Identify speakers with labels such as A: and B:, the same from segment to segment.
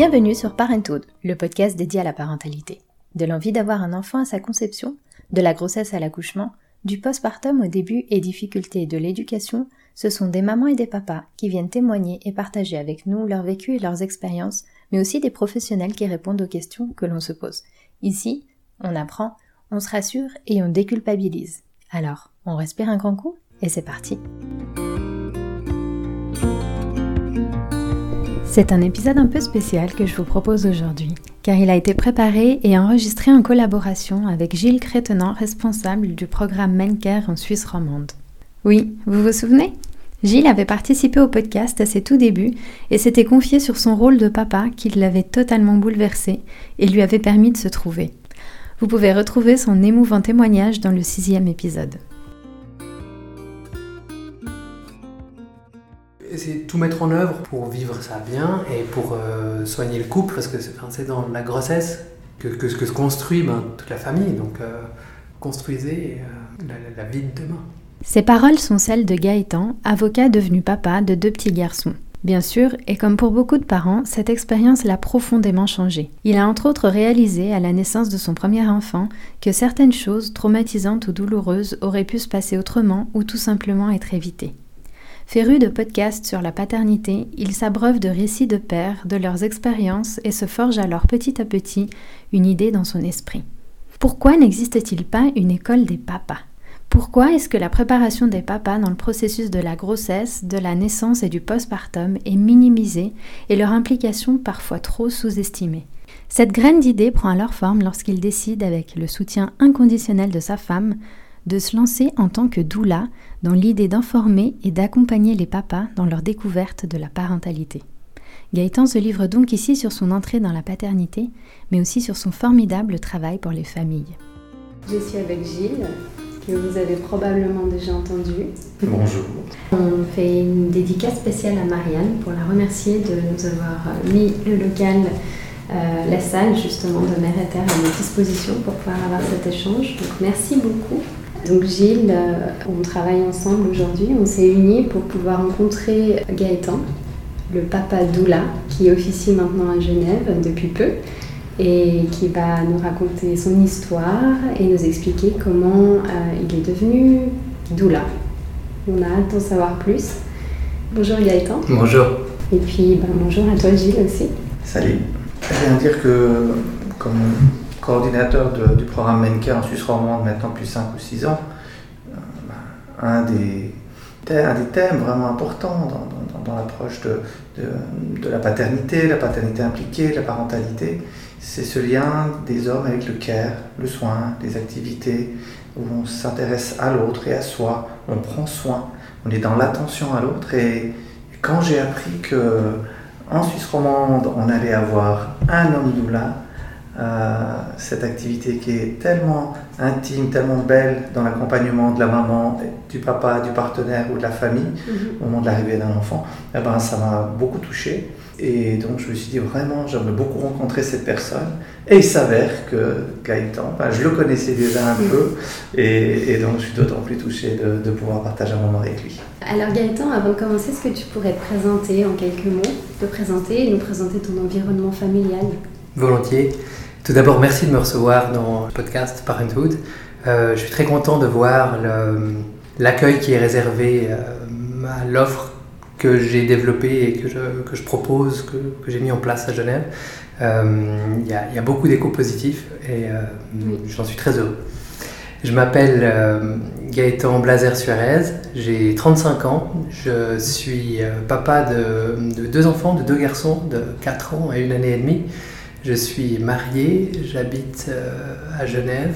A: Bienvenue sur Parenthood, le podcast dédié à la parentalité. De l'envie d'avoir un enfant à sa conception, de la grossesse à l'accouchement, du postpartum au début et difficultés de l'éducation, ce sont des mamans et des papas qui viennent témoigner et partager avec nous leur vécu et leurs expériences, mais aussi des professionnels qui répondent aux questions que l'on se pose. Ici, on apprend, on se rassure et on déculpabilise. Alors, on respire un grand coup et c'est parti. C'est un épisode un peu spécial que je vous propose aujourd'hui, car il a été préparé et enregistré en collaboration avec Gilles Crétenant, responsable du programme Menker en Suisse romande. Oui, vous vous souvenez? Gilles avait participé au podcast à ses tout débuts et s'était confié sur son rôle de papa qui l'avait totalement bouleversé et lui avait permis de se trouver. Vous pouvez retrouver son émouvant témoignage dans le sixième épisode.
B: Essayer de tout mettre en œuvre pour vivre ça bien et pour euh, soigner le couple, parce que c'est dans la grossesse que, que, que se construit ben, toute la famille. Donc, euh, construisez euh, la, la, vie de demain.
A: Ces paroles sont celles de Gaëtan, avocat devenu papa de deux petits garçons. Bien sûr, et comme pour beaucoup de parents, cette expérience l'a profondément changé. Il a entre autres réalisé à la naissance de son premier enfant que certaines choses traumatisantes ou douloureuses auraient pu se passer autrement ou tout simplement être évitées. Féru de podcasts sur la paternité, il s'abreuve de récits de pères, de leurs expériences et se forge alors petit à petit une idée dans son esprit. Pourquoi n'existe-t-il pas une école des papas? Pourquoi est-ce que la préparation des papas dans le processus de la grossesse, de la naissance et du postpartum est minimisée et leur implication parfois trop sous-estimée? Cette graine d'idée prend alors forme lorsqu'il décide, avec le soutien inconditionnel de sa femme, de se lancer en tant que doula dans l'idée d'informer et d'accompagner les papas dans leur découverte de la parentalité. Gaëtan se livre donc ici sur son entrée dans la paternité, mais aussi sur son formidable travail pour les familles.
C: Je suis avec Gilles, que vous avez probablement déjà entendu.
B: Bonjour.
C: On fait une dédicace spéciale à Marianne pour la remercier de nous avoir mis le local, euh, la salle justement de Mère et Terre à notre disposition pour pouvoir avoir cet échange. Donc merci beaucoup. Donc Gilles, euh, on travaille ensemble aujourd'hui, on s'est unis pour pouvoir rencontrer Gaëtan, le papa Doula, qui officie maintenant à Genève depuis peu et qui va nous raconter son histoire et nous expliquer comment euh, il est devenu Doula. On a hâte d'en savoir plus. Bonjour Gaëtan.
B: Bonjour.
C: Et puis ben, bonjour à toi Gilles aussi.
D: Salut. Je viens dire que comme coordinateur de, du programme Menka en Suisse romande maintenant depuis 5 ou 6 ans, euh, un, des, thèmes vraiment importants dans, l'approche de, la paternité, la paternité impliquée, la parentalité, c'est ce lien des hommes avec le care, le soin, les activités où on s'intéresse à l'autre et à soi, on prend soin, on est dans l'attention à l'autre. Et quand j'ai appris que en Suisse romande on allait avoir un homme doula, cette activité qui est tellement intime, tellement belle dans l'accompagnement de la maman, du papa, du partenaire ou de la famille mm-hmm. au moment de l'arrivée d'un enfant, eh ben, ça m'a beaucoup touché. Et donc je me suis dit vraiment, j'aimerais beaucoup rencontrer cette personne. Et il s'avère que Gaëtan, ben, je le connaissais déjà un peu, et, et donc je suis d'autant plus touché de, de, pouvoir partager un moment avec lui.
C: Alors Gaëtan, avant de commencer, est-ce que tu pourrais te présenter en quelques mots, te présenter et nous présenter ton environnement familial?
B: Volontiers. Tout d'abord, merci de me recevoir dans le podcast Parenthood. Euh, je suis très content de voir l'accueil qui est réservé euh, à l'offre que j'ai développée et que je, que je propose, que, que j'ai mis en place à Genève. Euh, il y, y, a beaucoup d'échos positifs et oui. j'en suis très heureux. Je m'appelle Gaëtan Blazer-Suarez, j'ai 35 ans, je suis papa de, de, deux enfants, de deux garçons de 4 ans et une année et demie. Je suis marié, j'habite euh, à Genève.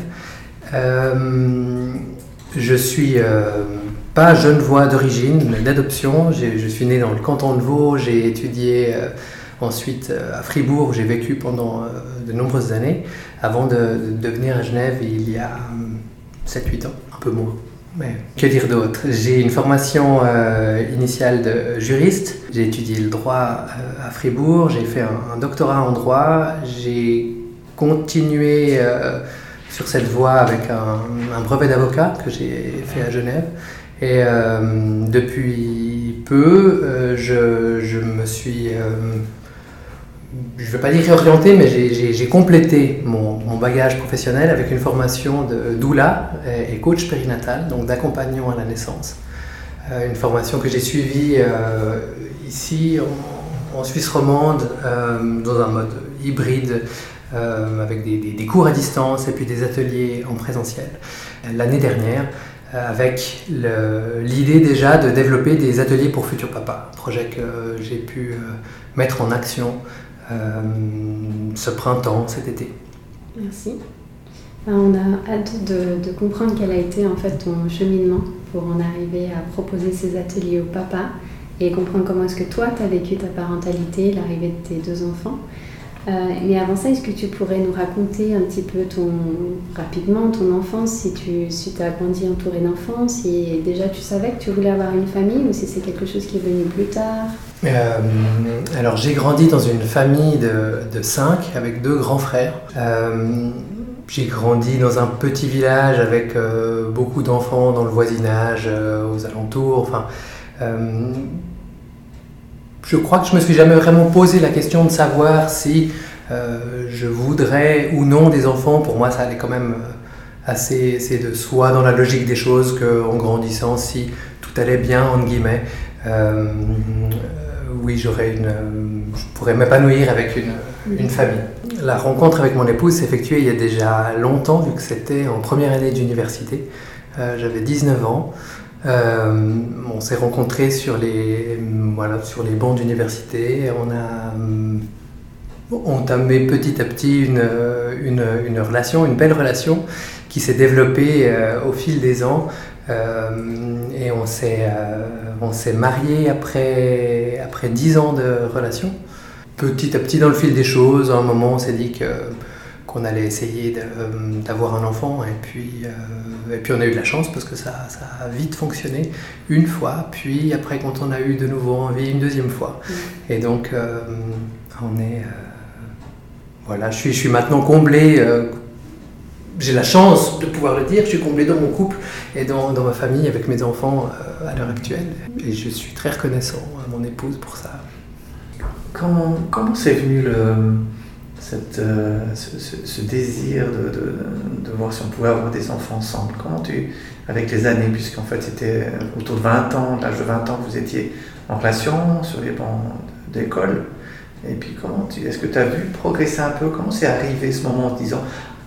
B: Euh, je suis euh, pas genevois d'origine, mais d'adoption. Je suis né dans le canton de Vaud, j'ai étudié ensuite à Fribourg, j'ai vécu pendant de nombreuses années, avant de, venir à Genève il y a 7-8 ans, un peu moins. Que dire d'autre? J'ai une formation euh, initiale de juriste. J'ai étudié le droit euh, à Fribourg. J'ai fait un, doctorat en droit. J'ai continué euh, sur cette voie avec un, brevet d'avocat que j'ai fait à Genève. Et depuis peu, je, me suis je ne veux pas dire réorienté, mais j'ai complété mon, bagage professionnel avec une formation de doula et, coach périnatal, donc d'accompagnant à la naissance. Euh, une formation que j'ai suivie euh, ici en, Suisse romande euh, dans un mode hybride avec des, des, cours à distance et puis des ateliers en présentiel. L'année dernière, avec l'idée déjà de développer des ateliers pour futurs papas, projet que j'ai pu mettre en action euh, ce printemps, cet été.
A: Merci. Ben, on a hâte de, comprendre quel a été en fait ton cheminement pour en arriver à proposer ces ateliers au papa et comprendre comment est-ce que toi tu as vécu ta parentalité, l'arrivée de tes deux enfants. Euh, mais avant ça, est-ce que tu pourrais nous raconter un petit peu ton, rapidement ton enfance, si tu si as grandi entouré d'enfants, si déjà tu savais que tu voulais avoir une famille ou si c'est quelque chose qui est venu plus tard?
B: Euh, Alors j'ai grandi dans une famille de, cinq avec deux grands frères. Euh, j'ai grandi dans un petit village avec beaucoup d'enfants dans le voisinage, aux alentours. Enfin, je crois que je me suis jamais vraiment posé la question de savoir si euh, je voudrais ou non des enfants. Pour moi, ça allait quand même euh, assez, c'est de soi dans la logique des choses qu'en grandissant, si tout allait bien, entre guillemets, euh, oui, j'aurais une, je pourrais m'épanouir avec une, une, famille. La rencontre avec mon épouse s'est effectuée il y a déjà longtemps, vu que c'était en première année d'université. J'avais 19 ans. Euh, on s'est rencontrés sur les, voilà, sur les bancs d'université. On a euh, entamé petit à petit une, une, une, relation, une belle relation qui s'est développée euh, au fil des ans. Et on s'est, on s'est marié après, après 10 ans de relation. Petit à petit, dans le fil des choses, à un moment, on s'est dit que qu'on allait essayer euh, d'avoir un enfant et puis, euh, et puis on a eu de la chance parce que ça, ça, a vite fonctionné une fois, puis après quand on a eu de nouveau envie une deuxième fois. Mm. Et donc euh, on est... voilà, je suis, je suis maintenant comblé, j'ai la chance de pouvoir le dire, je suis comblé dans mon couple et dans, ma famille avec mes enfants à l'heure actuelle. Et je suis très reconnaissant à mon épouse pour ça.
D: Comment, comment c'est venu le cette, euh, ce, désir de, de, voir si on pouvait avoir des enfants ensemble? Comment tu, avec les années, puisqu'en fait c'était autour de 20 ans, l'âge de 20 ans, vous étiez en relation sur les bancs d'école, et puis comment tu, est-ce que tu as vu progresser un peu? Comment c'est arrivé ce moment en te disant,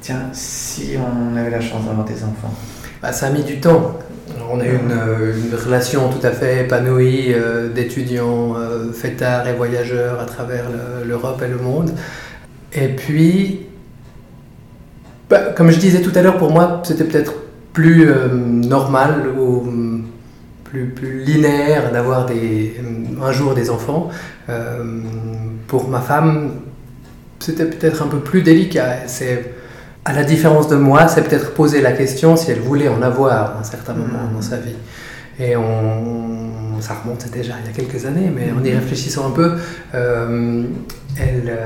D: tiens, si on avait la chance d'avoir des enfants
B: bah, Ça a mis du temps. On a eu une, une, relation tout à fait épanouie euh, d'étudiants euh, fêtards et voyageurs à travers l'Europe et le monde. Et puis, bah, comme je disais tout à l'heure, pour moi, c'était peut-être plus euh, normal ou plus, plus linéaire d'avoir un jour des enfants. Euh, pour ma femme, c'était peut-être un peu plus délicat. C'est, à la différence de moi, c'est peut-être poser la question si elle voulait en avoir à un certain moment dans sa vie. Et on, ça remonte déjà il y a quelques années, mais en y réfléchissant un peu, euh, elle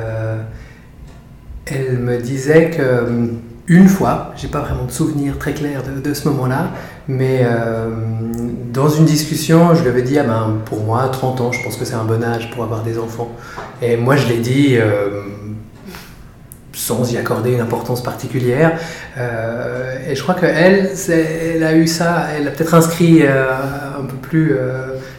B: elle me disait que euh, une fois, j'ai pas vraiment de souvenir très clair de, ce moment-là, mais euh, dans une discussion, je lui avais dit ah ben, pour moi, 30 ans, je pense que c'est un bon âge pour avoir des enfants. Et moi, je l'ai dit euh, sans y accorder une importance particulière. et je crois qu'elle, elle a eu ça, elle a peut-être inscrit un peu plus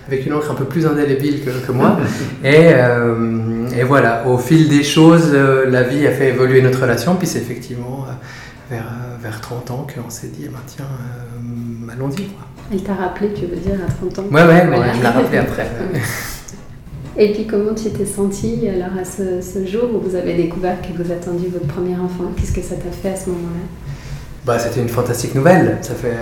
B: avec une encre un peu plus indélébile que, moi. et, euh, et, voilà, au fil des choses, euh, la vie a fait évoluer notre relation, puis c'est effectivement euh, vers, vers 30 ans qu'on s'est dit, eh ben, tiens, allons-y.
A: Elle t'a rappelé, tu veux dire, à 30 ans
B: Ouais, ouais, voilà. je l'ai rappelé après.
A: Et puis comment tu t'es sentie alors à ce, ce, jour où vous avez découvert que vous attendiez votre premier enfant? Qu'est-ce que ça t'a fait à ce moment-là?
B: Bah, C'était une fantastique nouvelle. Ça fait,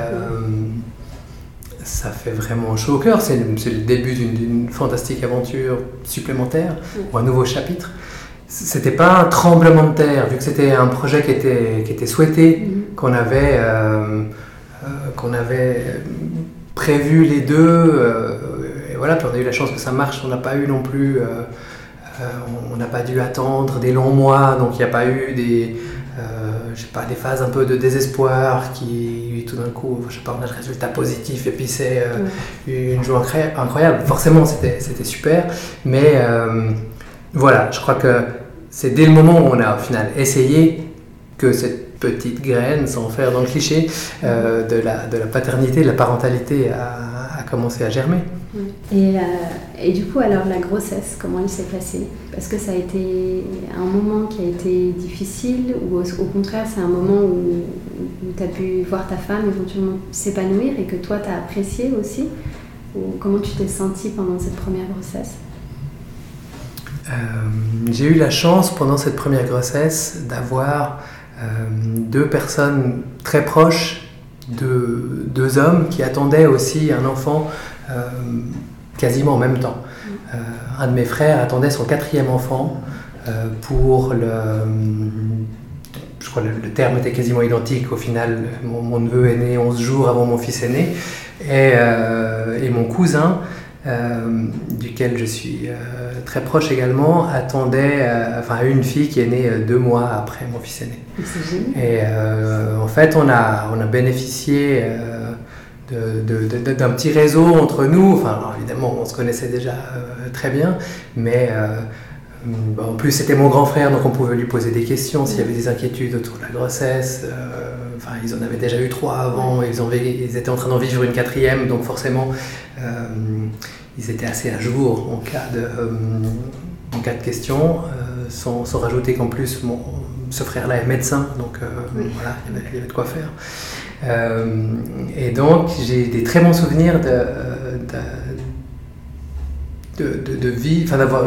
B: ça fait vraiment chaud au cœur. C'est le début d'une fantastique aventure supplémentaire ou un nouveau chapitre. C'était pas un tremblement de terre, vu que c'était un projet qui était, qui était souhaité, mm-hmm. qu'on avait, euh, euh, qu'on avait prévu les deux. Euh, voilà, puis on a eu la chance que ça marche. On n'a pas eu non plus. on n'a pas dû attendre des longs mois, donc il n'y a pas eu des je sais pas, des phases un peu de désespoir qui, tout d'un coup, je sais pas, on a le résultat positif et puis c'est euh, une joie incroyable. Forcément, c'était super, mais euh, voilà, je crois que c'est dès le moment où on a au final essayé que cette petite graine, sans faire dans le cliché, euh, de, la, de la paternité, de la parentalité a, a commencé à germer.
A: Et, euh, et, du coup, alors la grossesse, comment elle s'est passée Est-ce que ça a été un moment qui a été difficile ou au, contraire c'est un moment où, où tu as pu voir ta femme éventuellement s'épanouir et que toi tu as apprécié aussi? Ou Comment tu t'es sentie pendant cette première grossesse?
B: Euh, J'ai eu la chance pendant cette première grossesse d'avoir euh, deux personnes très proches, deux, hommes qui attendaient aussi un enfant quasiment en même temps. Euh, un de mes frères attendait son quatrième enfant pour le je crois que le, terme était quasiment identique. Au final, mon, mon, neveu est né 11 jours avant mon fils est né. Et, euh, et mon cousin, euh, duquel je suis euh, très proche également, attendait enfin, une fille qui est née deux mois après mon fils est né. Et en fait, on a, on a bénéficié d'un petit réseau entre nous. Enfin, évidemment, on se connaissait déjà très bien, mais en plus, c'était mon grand frère, donc on pouvait lui poser des questions s'il y avait des inquiétudes autour de la grossesse. Euh, enfin, ils en avaient déjà eu trois avant, ils, ont, ils étaient en train d'en vivre une quatrième, donc forcément, euh, ils étaient assez à jour en cas de, euh, en cas de questions, sans, sans, rajouter qu'en plus, mon, ce frère-là est médecin, donc oui. voilà, il y, avait, il y, avait, de quoi faire. Et donc, j'ai des très bons souvenirs de, de, de, de vie, enfin d'avoir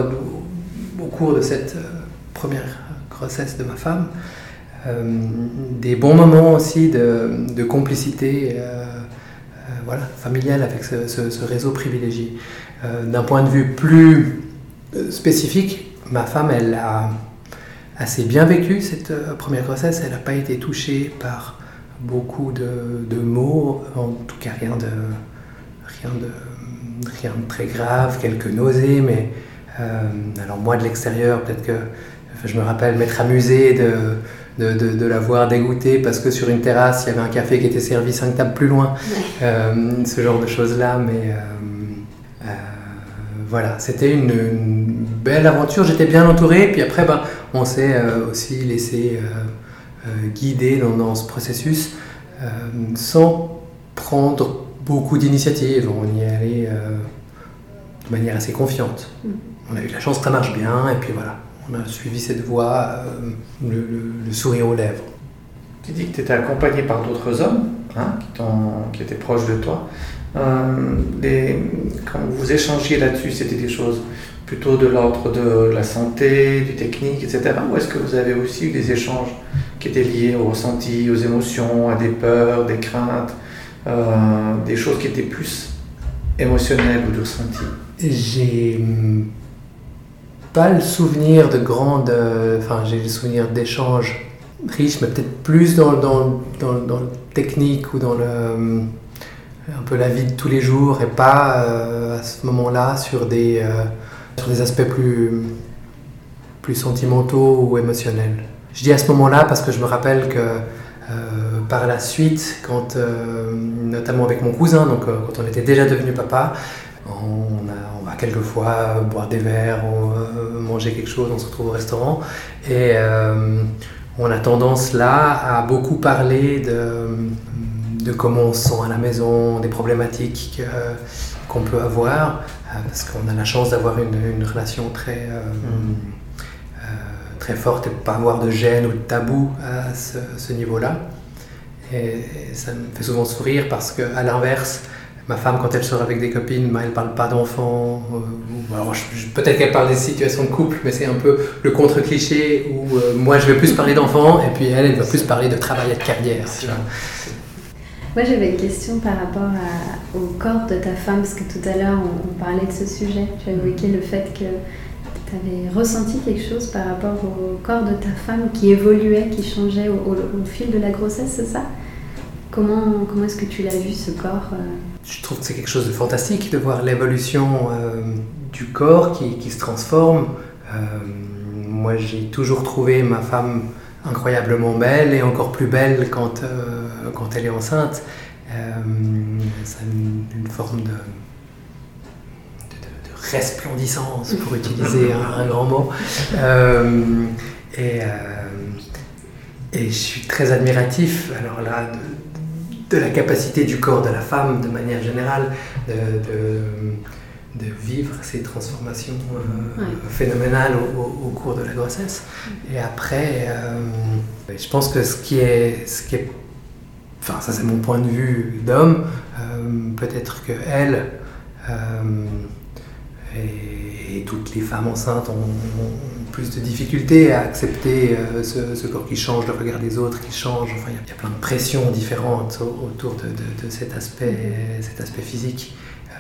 B: au cours de cette première grossesse de ma femme, euh, des bons moments aussi de, complicité euh, euh, voilà, familiale avec ce réseau privilégié. D'un point de vue plus spécifique, ma femme, elle a assez bien vécu cette première grossesse. Elle n'a pas été touchée par beaucoup de, de, mots, en tout cas rien de, rien de, rien de très grave, quelques nausées, mais euh, alors moi de l'extérieur, peut-être que je me rappelle m'être amusé de, de, de, de, la voir dégoûter parce que sur une terrasse, il y avait un café qui était servi cinq tables plus loin. Euh, ce genre de choses-là. Mais euh, voilà, c'était une, une, belle aventure. J'étais bien entouré. Puis après, ben, on s'est aussi laissé euh, guider dans, dans, ce processus sans prendre beaucoup d'initiatives. On y est allé de manière assez confiante. Mm on a eu la chance que ça marche bien, et puis voilà, on a suivi cette voie, euh, le, le, le, sourire aux lèvres.
D: Tu dis que tu étais accompagné par d'autres hommes hein, qui, qui, étaient proches de toi. Euh, quand vous échangiez là-dessus, c'était des choses plutôt de l'ordre de la santé, du technique, etc. Ou est-ce que vous avez aussi eu des échanges qui étaient liés aux ressentis, aux émotions, à des peurs, des craintes, euh, des choses qui étaient plus émotionnelles ou de ressenti
B: J'ai pas le souvenir de grandes. Euh, enfin, j'ai le souvenir d'échanges riches, mais peut-être plus dans, dans, dans, dans, le technique ou dans le, euh, un peu la vie de tous les jours et pas à ce moment-là sur, des sur des aspects plus, sentimentaux ou émotionnels. Je dis à ce moment-là parce que je me rappelle que par la suite, quand, notamment avec mon cousin, donc quand on était déjà devenu papa, on, a, va quelquefois boire des verres, euh, manger quelque chose, on se retrouve au restaurant. Et euh, on a tendance là à beaucoup parler de, de, comment on se sent à la maison, des problématiques qu'on peut avoir, euh, parce qu'on a la chance d'avoir une, une, relation très, mmh. très forte et de ne pas avoir de gêne ou de tabou à ce, ce niveau-là. Et, ça me fait souvent sourire parce qu'à l'inverse, Ma femme, quand elle sort avec des copines, bah, elle ne parle pas d'enfants. Euh, Peut-être qu'elle parle des situations de couple, mais c'est un peu le contre-cliché où euh, moi je vais plus parler d'enfants et puis elle, elle va plus parler de travail et de carrière.
A: Moi j'avais une question par rapport au corps de ta femme, parce que tout à l'heure on, parlait de ce sujet. Tu as évoqué le fait que tu avais ressenti quelque chose par rapport au corps de ta femme qui évoluait, qui changeait au, fil de la grossesse, c'est ça? Comment, comment est-ce que tu l'as vu ce corps euh?
B: Je trouve que c'est quelque chose de fantastique de voir l'évolution euh, du corps qui, qui se transforme. Euh, moi, j'ai toujours trouvé ma femme incroyablement belle et encore plus belle quand, quand elle est enceinte. ça a une, une forme de, de, de, resplendissance, pour utiliser un, grand mot. et, et je suis très admiratif, alors là, de, la capacité du corps de la femme, de manière générale, de, vivre ces transformations euh, phénoménales au, cours de la grossesse. Et après, euh, je pense que ce qui est, ce qui est enfin ça c'est mon point de vue d'homme, euh, peut-être que elle et, toutes les femmes enceintes ont plus de difficultés à accepter euh, ce, corps qui change, le regard des autres qui change. Enfin, il y, a plein de pressions différentes autour de, cet, aspect, cet aspect physique.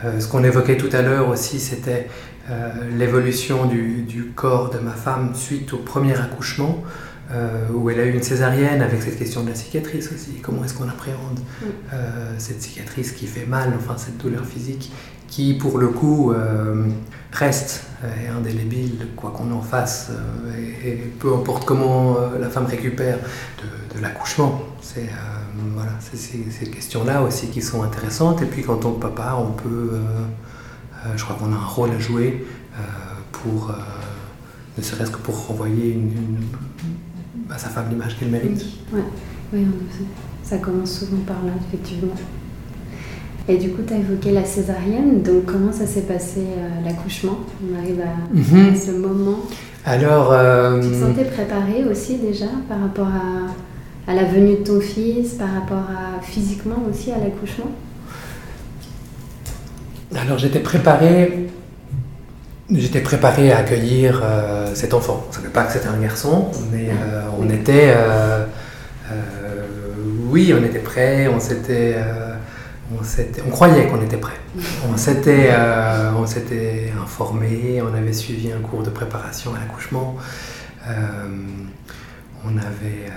B: Euh, ce qu'on évoquait tout à l'heure aussi, c'était euh, l'évolution du, corps de ma femme suite au premier accouchement. Où elle a eu une césarienne avec cette question de la cicatrice aussi. Comment est-ce qu'on appréhende cette cicatrice qui fait mal, enfin cette douleur physique qui pour le coup euh, reste euh, indélébile, quoi qu'on en fasse, euh, et, peu importe comment la femme récupère de, l'accouchement. C'est voilà, ces questions-là aussi qui sont intéressantes. Et puis quand on est papa, on peut, je crois qu'on a un rôle à jouer pour, ne serait-ce que pour renvoyer une, à sa femme l'image qu'elle mérite.
A: Oui, oui, ça commence souvent par là, effectivement. Et du coup, tu as évoqué la césarienne, donc comment ça s'est passé euh, l'accouchement? On arrive à, mhm. ce moment.
B: Alors. Euh,
A: tu te sentais préparée aussi déjà par rapport à, à, la venue de ton fils, par rapport à physiquement aussi à l'accouchement?
B: Alors j'étais préparée. J'étais préparé à accueillir euh, cet enfant. On ne savait pas que c'était un garçon, mais on était. oui, on était prêts, on s'était on, croyait qu'on était prêt. On s'était, euh, on s'était informé, on avait suivi un cours de préparation à l'accouchement. Euh, on avait, euh,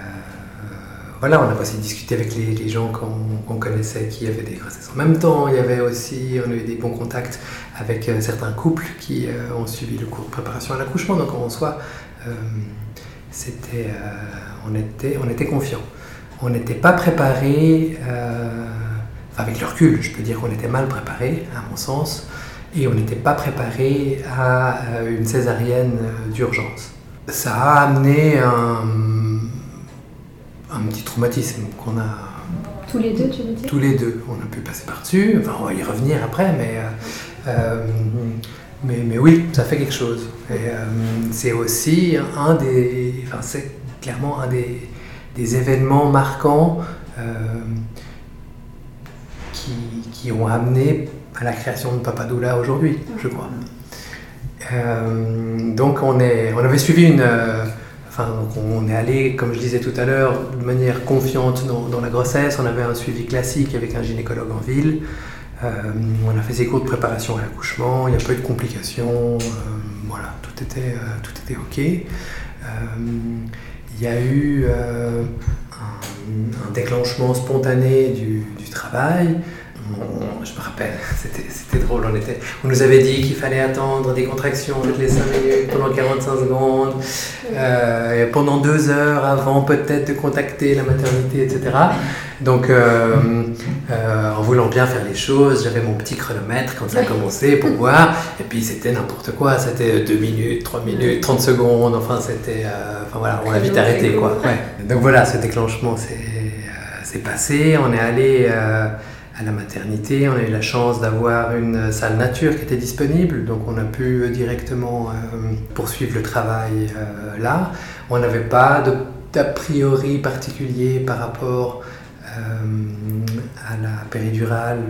B: voilà, on a aussi discuté avec les, gens qu'on, connaissait qui avaient des grossesses en même temps. Il y avait aussi, on a eu des bons contacts avec certains couples qui ont suivi le cours de préparation à l'accouchement. Donc en soi, c'était, on était, on était confiants. On n'était pas préparé avec le recul, je peux dire qu'on était mal préparé, à mon sens, et on n'était pas préparé à euh, une césarienne euh, d'urgence. Ça a amené un, un petit traumatisme qu'on a.
A: Tous les deux, tu veux dire?
B: Tous les deux. On a pu passer par-dessus, enfin, on va y revenir après, mais. Euh, mais, mais, oui, ça fait quelque chose. Et c'est aussi un des. Enfin, c'est clairement un des, des événements marquants qui, ont amené à la création de Papadoula aujourd'hui, je crois. Euh, donc on, est, on avait suivi une... Euh, on est allé, comme je disais tout à l'heure, de manière confiante dans, la grossesse. On avait un suivi classique avec un gynécologue en ville. Euh, on a fait ses cours de préparation à l'accouchement. Il n'y a pas eu de complications. tout était, tout était OK. il y a eu un, déclenchement spontané du travail je me rappelle, c'était drôle, on, était, on nous avait dit qu'il fallait attendre des contractions toutes les 5 minutes pendant 45 secondes, euh, pendant deux heures avant peut-être de contacter la maternité, etc. Donc, euh, euh, en voulant bien faire les choses, j'avais mon petit chronomètre quand ça a commencé pour voir, et puis c'était n'importe quoi, c'était 2 minutes, 3 minutes, 30 secondes, enfin c'était... enfin voilà, on a vite arrêté quoi. Donc voilà, ce déclenchement s'est passé, on est allé à la maternité. On a eu la chance d'avoir une salle nature qui était disponible, donc on a pu directement euh, poursuivre le travail euh, là. On n'avait pas d'a priori particulier par rapport euh, à la péridurale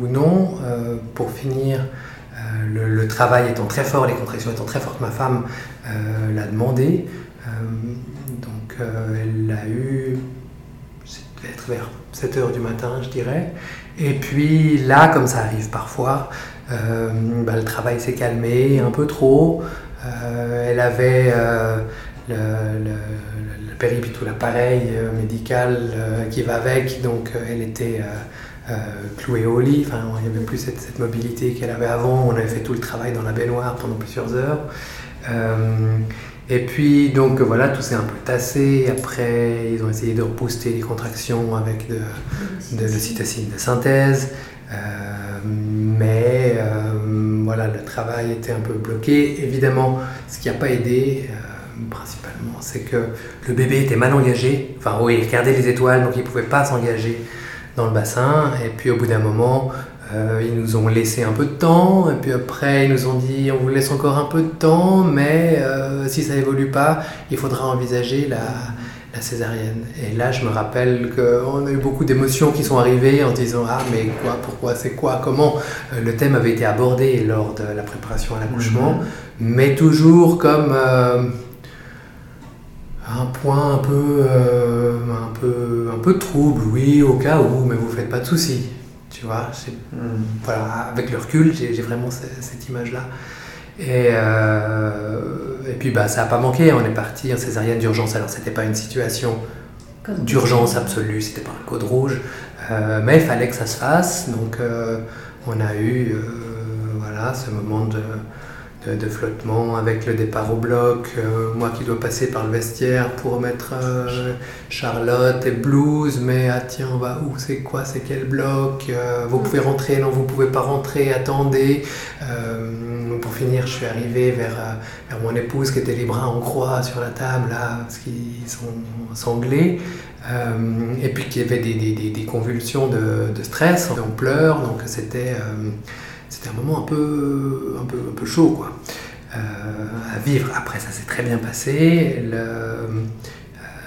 B: ou non. pour finir, le, travail étant très fort, les contractions étant très fortes, ma femme l'a demandé. donc elle a eu, être vers 7 heures du matin, je dirais. Et puis là, comme ça arrive parfois, euh, bah, le travail s'est calmé un peu trop. Euh, elle avait euh, le, le, le, l'appareil médical qui va avec, donc elle était clouée au lit. Enfin, il n'y avait plus cette mobilité qu'elle avait avant. On avait fait tout le travail dans la baignoire pendant plusieurs heures. Et puis, donc voilà, tout s'est un peu tassé. Après, ils ont essayé de rebooster les contractions avec de, de l'ocytocine de synthèse. Euh, mais euh, voilà, le travail était un peu bloqué. Évidemment, ce qui n'a pas aidé, principalement, c'est que le bébé était mal engagé. Enfin, oui, il regardait les étoiles, donc il ne pouvait pas s'engager dans le bassin. Et puis au bout d'un moment, euh, ils nous ont laissé un peu de temps. Et puis après, ils nous ont dit on vous laisse encore un peu de temps, mais euh, si ça évolue pas, il faudra envisager la, la césarienne. Et là, je me rappelle qu'on a eu beaucoup d'émotions qui sont arrivées en disant ah mais quoi, pourquoi, c'est quoi, comment? Euh, le thème avait été abordé lors de la préparation à l'accouchement, mhm. mais toujours comme un point un peu, un peu, un peu trouble, oui, au cas où, mais vous faites pas de soucis. Tu vois, hmm. voilà, avec le recul, j'ai vraiment cette, image-là. Et, euh, et puis bah, ça n'a pas manqué, on est parti en césarienne d'urgence. Alors c'était pas une situation d'urgence absolue, c'était pas un code rouge, euh, mais il fallait que ça se fasse. Donc on a eu voilà, ce moment de, de, flottement avec le départ au bloc, euh, moi qui dois passer par le vestiaire pour mettre euh, Charlotte et Blues, mais ah tiens, on va où c'est quoi, c'est quel bloc, euh, vous pouvez rentrer, non vous pouvez pas rentrer, attendez. pour finir, je suis arrivé vers, vers, mon épouse qui était les bras en croix sur la table, là, parce qu'ils sont sanglés. et puis qu'il y avait des, des, des convulsions de, de, stress, on pleure, donc c'était c'était un moment un peu, un peu, un peu chaud quoi, euh, à vivre. Après, ça s'est très bien passé. Le,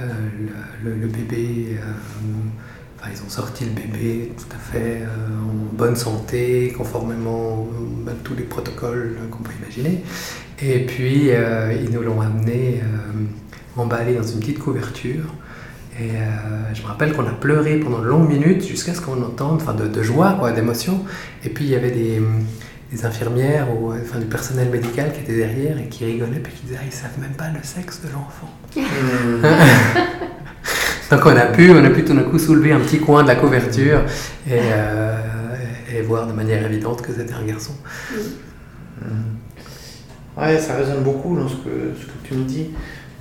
B: euh, bébé, euh, ils ont sorti le bébé tout à fait en bonne santé, conformément à tous les protocoles qu'on peut imaginer. Et puis, ils nous l'ont amené emballé dans une petite couverture. Et euh, je me rappelle qu'on a pleuré pendant de longues minutes jusqu'à ce qu'on entende, enfin de, joie, quoi, d'émotion. Et puis il y avait des, infirmières ou enfin, du personnel médical qui était derrière et qui rigolaient puis qui disaient ah, ils savent même pas le sexe de l'enfant. Hmm. Donc on a pu, on a pu tout d'un coup soulever un petit coin de la couverture et, euh, et voir de manière évidente que c'était un garçon.
D: Hmm. Ouais, ça résonne beaucoup dans ce que, ce que tu me dis.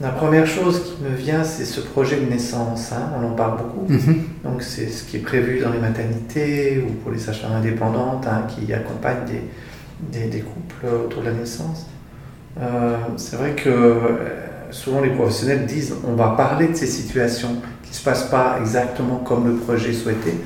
D: La première chose qui me vient, c'est ce projet de naissance. Hein, on en parle beaucoup. Mhm. Donc, c'est ce qui est prévu dans les maternités ou pour les sages-femmes indépendantes hein, qui accompagnent des, des, couples autour de la naissance. Euh, c'est vrai que euh, souvent les professionnels disent on va parler de ces situations qui ne se passent pas exactement comme le projet souhaitait.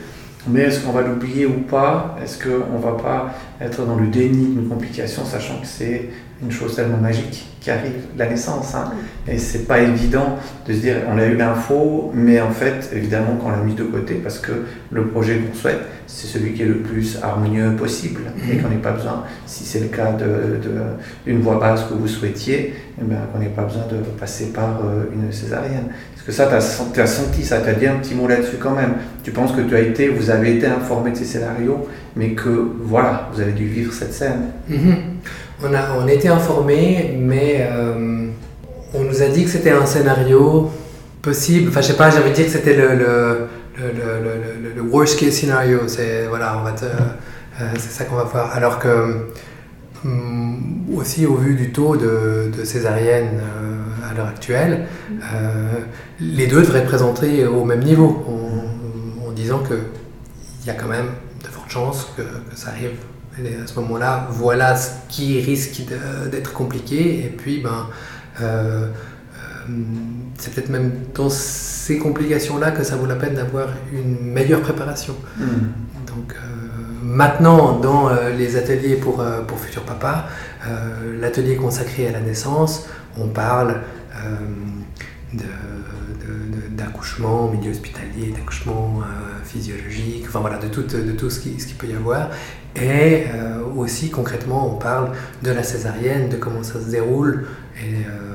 D: Mais est-ce qu'on va l'oublier ou pas? Est-ce qu'on ne va pas être dans le déni d'une complication, sachant que c'est une chose tellement magique qui arrive, la naissance. Hein? Et c'est pas évident de se dire, on a eu l'info, mais en fait, évidemment, qu'on l'a mis de côté parce que le projet qu'on souhaite, c'est celui qui est le plus harmonieux possible et qu'on n'ait pas besoin, si c'est le cas d'une de, voie basse que vous souhaitiez, eh ben, qu'on n'ait pas besoin de passer par euh, une césarienne. Est-ce que ça, tu as, senti ça, tu as dit un petit mot là-dessus quand même. Tu penses que tu as été, vous avez été informé de ces scénarios, mais que voilà, vous avez dû vivre cette scène.
B: Mm-hmm. On a, on été informés, mais euh, on nous a dit que c'était un scénario possible. Enfin, je sais pas, j'avais dit que c'était le, le, le, le, worst case scenario. C'est voilà, euh, ça qu'on va voir. Alors que hum, aussi au vu du taux de, de césarienne euh, à l'heure actuelle, les deux devraient être présentés au même niveau, en, disant que il y a quand même de fortes chances que, que ça arrive et à ce moment-là, voilà ce qui risque d'être compliqué. Et puis, ben, euh, euh, c'est peut-être même dans ces complications-là que ça vaut la peine d'avoir une meilleure préparation. Hmm. Donc, euh, maintenant, dans les ateliers pour, pour futurs papas, l'atelier consacré à la naissance, on parle d'accouchement milieu hospitalier, d'accouchement physiologique, enfin voilà, de tout, de tout ce qui, ce qui peut y avoir. Et euh, aussi concrètement, on parle de la césarienne, de comment ça se déroule, et euh,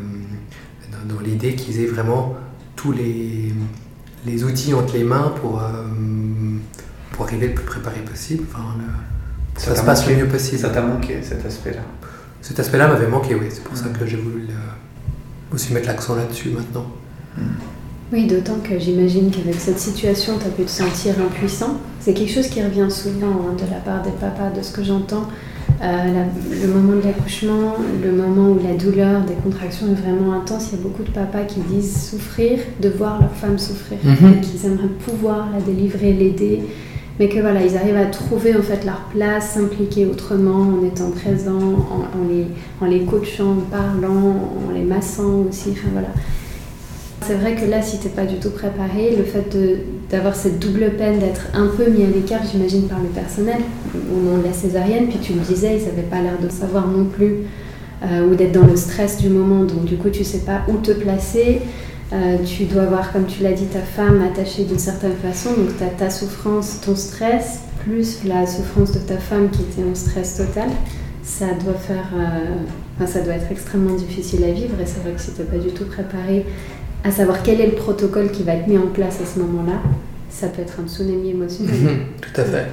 B: dans, l'idée qu'ils aient vraiment tous les, les, outils entre les mains pour, euh, pour arriver le plus préparé possible. Enfin,
D: ça, se passe le mieux possible. Ça t'a manqué cet aspect-là?
B: Cet aspect-là m'avait manqué, oui. C'est pour ça que j'ai voulu aussi mettre l'accent là-dessus maintenant.
A: Hmm. Oui, d'autant que j'imagine qu'avec cette situation, tu as pu te sentir impuissant. C'est quelque chose qui revient souvent hein, de la part des papas, de ce que j'entends. Euh, le moment de l'accouchement, le moment où la douleur des contractions est vraiment intense, il y a beaucoup de papas qui disent souffrir, de voir leur femme souffrir, mhm. qu'ils aimeraient pouvoir la délivrer, l'aider. Mais que voilà, ils arrivent à trouver en fait leur place, s'impliquer autrement, en étant présents, en, les, en les coachant, en parlant, en les massant aussi. Enfin voilà. C'est vrai que là, si t'es pas du tout préparé, le fait d'avoir cette double peine d'être un peu mis à l'écart, j'imagine, par le personnel, au moment de la césarienne, puis tu le disais, ils n'avaient pas l'air de savoir non plus, euh, ou d'être dans le stress du moment, donc du coup, tu sais pas où te placer. Euh, tu dois avoir, comme tu l'as dit, ta femme attachée d'une certaine façon, donc tu as ta souffrance, ton stress, plus la souffrance de ta femme qui était en stress total. Ça doit faire, euh, ça doit être extrêmement difficile à vivre et c'est vrai que si tu pas du tout préparé à savoir quel est le protocole qui va être mis en place à ce moment-là, ça peut être un tsunami émotionnel.
B: Mhm, tout à fait.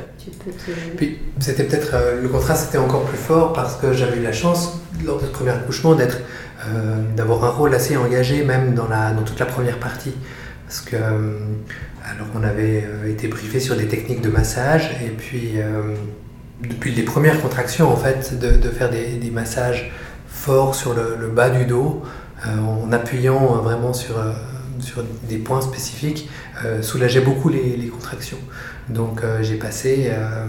B: Puis c'était peut-être euh, le contraste était encore plus fort parce que j'avais eu la chance lors de ce premier accouchement d'être d'avoir un rôle assez engagé même dans la dans toute la première partie parce que euh, alors on avait été briefé sur des techniques de massage et puis depuis les premières contractions en fait de, de faire des, des, massages forts sur le, bas du dos en appuyant vraiment sur sur des points spécifiques euh, soulageait beaucoup les, les contractions. Donc euh, j'ai passé euh,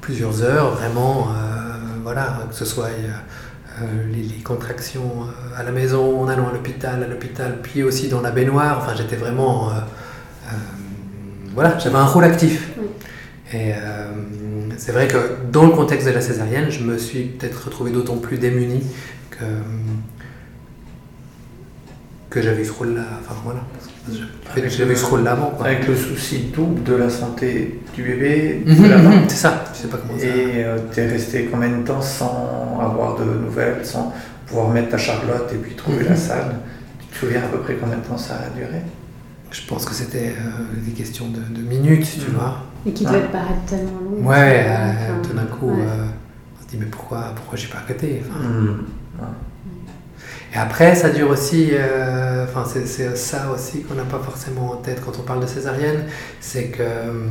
B: plusieurs heures vraiment, voilà, que ce soit les, les, contractions à la maison, en allant à l'hôpital, à l'hôpital, puis aussi dans la baignoire. Enfin, j'étais vraiment, voilà, j'avais un rôle actif. Et c'est vrai que dans le contexte de la césarienne, je me suis peut-être retrouvé d'autant plus démuni que que j'avais ce rôle-là. Enfin voilà, rôle-là avant.
D: Avec le souci double de la santé du bébé, de
B: mhm, la maman. C'est ça, je sais pas comment.
D: Et euh, tu es resté combien de temps sans avoir de nouvelles, sans pouvoir mettre ta Charlotte et puis trouver la mhm. salle? Tu te souviens à peu près combien de temps ça a duré?
B: Je pense que c'était euh, des questions de, minutes, tu mhm. vois.
A: Et qui devait paraître tellement long.
B: Ouais, euh, tout d'un coup, on se dit mais pourquoi, pourquoi j'ai pas arrêté enfin, et après, ça dure aussi, euh, enfin, c'est ça aussi qu'on n'a pas forcément en tête quand on parle de césarienne, c'est que euh,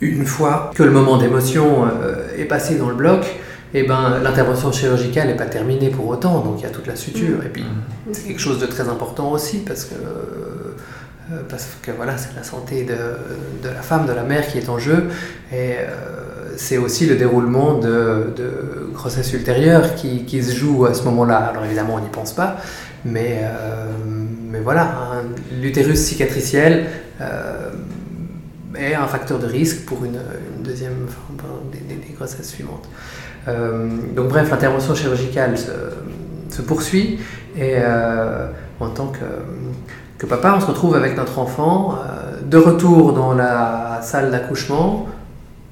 B: une fois que le moment d'émotion euh, est passé dans le bloc, et eh ben, l'intervention chirurgicale n'est pas terminée pour autant, donc il y a toute la suture. Et puis, mmh. c'est quelque chose de très important aussi parce que, parce que voilà, c'est la santé de, de, la femme, de la mère qui est en jeu. Et c'est aussi le déroulement de, de grossesse ultérieure qui, se joue à ce moment-là. Alors évidemment, on n'y pense pas, mais, euh, voilà, l'utérus cicatriciel euh, est un facteur de risque pour une, deuxième des, des, grossesses suivantes. Euh, donc bref, l'intervention chirurgicale se, se, poursuit et en tant que, que, papa, on se retrouve avec notre enfant de retour dans la salle d'accouchement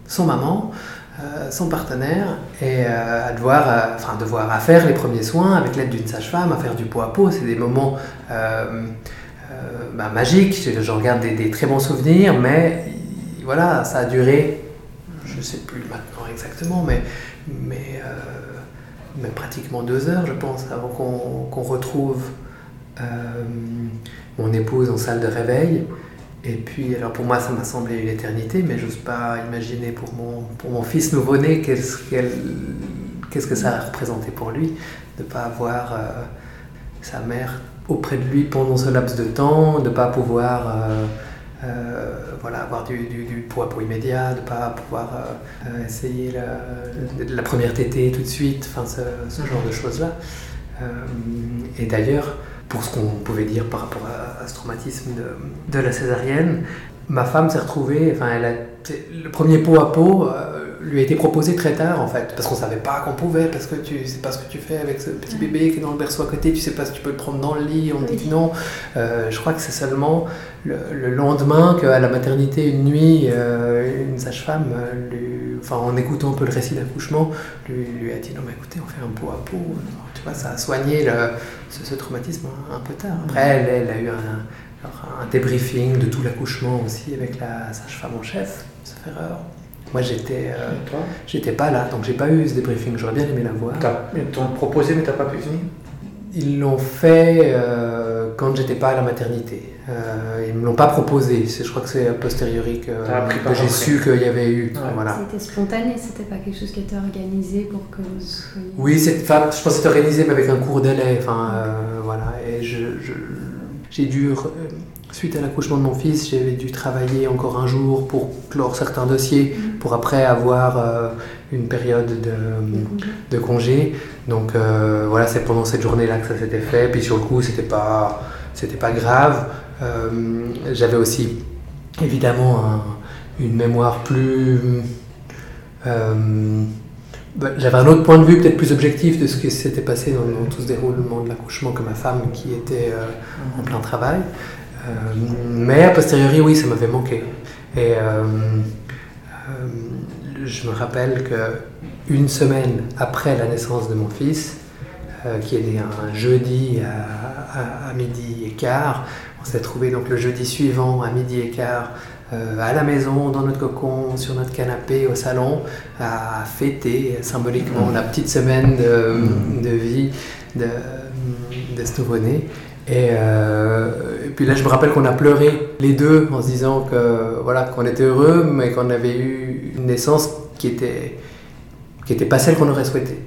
B: son maman, euh, son partenaire, et euh, à devoir, euh, devoir à faire les premiers soins avec l'aide d'une sage-femme, à faire du pot à pot. C'est des moments bah, magiques. J'en garde des, très bons souvenirs, mais voilà, ça a duré, je ne sais plus maintenant exactement, mais, mais, pratiquement deux heures, je pense, avant qu'on retrouve mon épouse en salle de réveil. Et puis, alors pour moi, ça m'a semblé une éternité, mais j'ose pas imaginer pour mon, pour mon fils nouveau-né qu'est-ce, qu'est-ce que ça a représenté pour lui de ne pas avoir euh, sa mère auprès de lui pendant ce laps de temps, de ne pas pouvoir euh, euh, voilà, avoir du, du, du, poids pour immédiat, de ne pas pouvoir essayer la, la, première tétée tout de suite, enfin ce, ce genre de choses-là. et d'ailleurs, pour ce qu'on pouvait dire par rapport à, ce traumatisme de, la césarienne. Ma femme s'est retrouvée, enfin, le premier pot à pot euh, lui a été proposé très tard en fait, parce qu'on savait pas qu'on pouvait, parce que tu sais pas ce que tu fais avec ce petit bébé qui est dans le berceau à côté, tu sais pas si tu peux le prendre dans le lit, on dit non. Euh, je crois que c'est seulement le, lendemain qu'à la maternité, une nuit, euh, une sage-femme, en écoutant un peu le récit d'accouchement, lui, lui, a dit non mais écoutez, on fait un pot à pot ça a soigné ce, traumatisme un, peu tard. Après, elle, a eu un, débriefing de tout l'accouchement aussi avec la sage-femme en chef, fait erreur. Moi, j'étais, euh, j'étais pas là, donc j'ai pas eu ce débriefing. J'aurais bien aimé la voir.
D: T'ont proposé, mais t'as pas pu venir?
B: Ils l'ont fait euh, quand j'étais pas à la maternité. Euh, ils me l'ont pas proposé. Je crois que c'est a posteriori que, j'ai su qu'il y avait eu.
A: Voilà. C'était spontané, c'était pas quelque chose qui était organisé pour que vous
B: soyez. Oui, je pense que c'était organisé, mais avec un cours délai. Enfin, euh, voilà. Et j'ai dû suite à l'accouchement de mon fils, j'avais dû travailler encore un jour pour clore certains dossiers,
A: Mhm.
B: pour après avoir euh, une période de, de congé. Donc euh, voilà, c'est pendant cette journée-là que ça s'était fait. Puis sur le coup, c'était pas, c'était pas grave. Euh, j'avais aussi évidemment un- une mémoire plus. euh, bah, j'avais un autre point de vue, peut-être plus objectif, de ce qui s'était passé dans, dans tout ce déroulement de l'accouchement que ma femme qui était en plein travail. Mais a posteriori, oui, ça m'avait manqué. Et je me rappelle que une semaine après la naissance de mon fils, euh, qui est un jeudi à, midi et quart, on s'est trouvé donc le jeudi suivant à midi et quart euh, à la maison, dans notre cocon, sur notre canapé, au salon, à fêter symboliquement la petite semaine de, de vie de, de ce nouveau-né. Et, euh, et puis là, je me rappelle qu'on a pleuré les deux en se disant que voilà qu'on était heureux, mais qu'on avait eu une naissance qui était qui était pas celle qu'on aurait souhaité.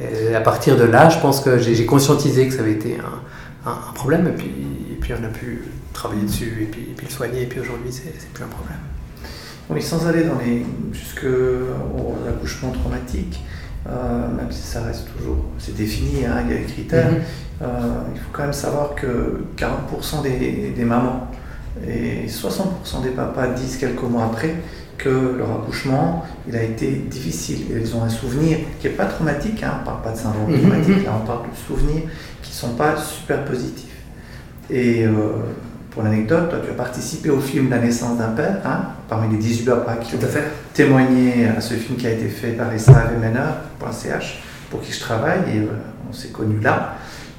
B: Et à partir de là, je pense que j'ai conscientisé que ça avait été un, problème, et puis, puis on a pu travailler dessus, et puis, le soigner, et puis aujourd'hui, c'est plus un problème.
D: Oui, sans aller dans les jusqu'au accouchement traumatique, euh, même si ça reste toujours, c'est défini, hein, il y a des critères,
B: Mhm.
D: euh, il faut quand même savoir que 40% des, des mamans et 60% des papas disent quelques mois après que leur accouchement, il a été difficile. Et ils ont un souvenir qui n'est pas traumatique, hein, on ne parle pas de syndrome traumatique, là on parle de souvenirs qui ne sont pas super positifs. Et euh, pour l'anecdote, toi tu as participé au film La naissance d'un père, hein, parmi les 18 papas qui ont
B: Tout à fait.
D: témoigné à ce film qui a été fait par SAVMNR.ch pour qui je travaille et euh, on s'est connus là.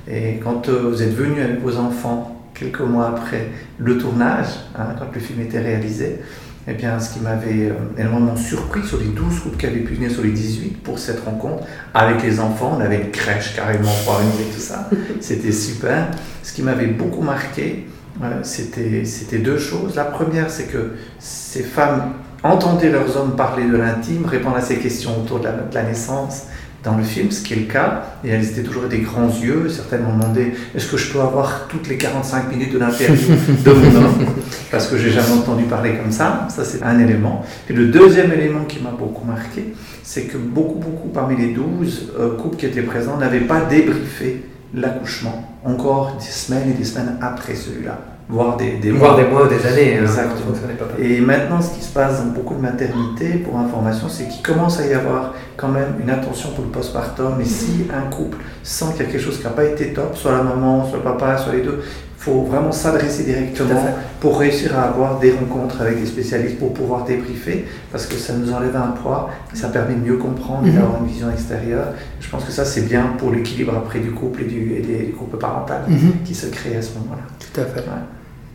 D: Et quand euh, vous êtes venu avec vos enfants quelques mois après le tournage, hein, quand le film était réalisé, eh bien, ce qui m'avait euh, énormément surpris sur les 12 couples qui avaient pu venir sur les 18 pour cette rencontre, avec les enfants, on avait une crèche carrément pour animer tout ça, c'était super. Ce qui m'avait beaucoup marqué, euh, c'était deux choses. La première, c'est que ces femmes entendaient leurs hommes parler de l'intime, répondre à ces questions autour de la, de la naissance dans le film, ce qui est le cas, et elles étaient toujours avec des grands yeux, certaines m'ont demandé est-ce que je peux avoir toutes les 45 minutes de l'interview de mon homme? Parce que j'ai jamais entendu parler comme ça, ça c'est un élément. Et le deuxième élément qui m'a beaucoup marqué, c'est que beaucoup, beaucoup parmi les 12 euh, couples qui étaient présents n'avaient pas débriefé l'accouchement, encore des semaines et des semaines après celui-là, voire des, des
B: Voire des mois ou des années. hein,
D: Exactement. et maintenant, ce qui se passe dans beaucoup de maternités, pour information, c'est qu'il commence à y avoir quand même une attention pour le postpartum. Et si un couple sent qu'il y a quelque chose qui n'a pas été top, soit la maman, soit le papa, soit les deux, faut vraiment s'adresser directement pour réussir à avoir des rencontres avec des spécialistes pour pouvoir débriefer, parce que ça nous enlève un poids, ça permet de mieux comprendre et
B: Mhm.
D: d'avoir une vision extérieure. Je pense que ça, c'est bien pour l'équilibre après du couple et, du, et des groupes parentaux
B: Mhm.
D: qui se créent à ce moment-là.
B: Tout à fait.
D: Ouais.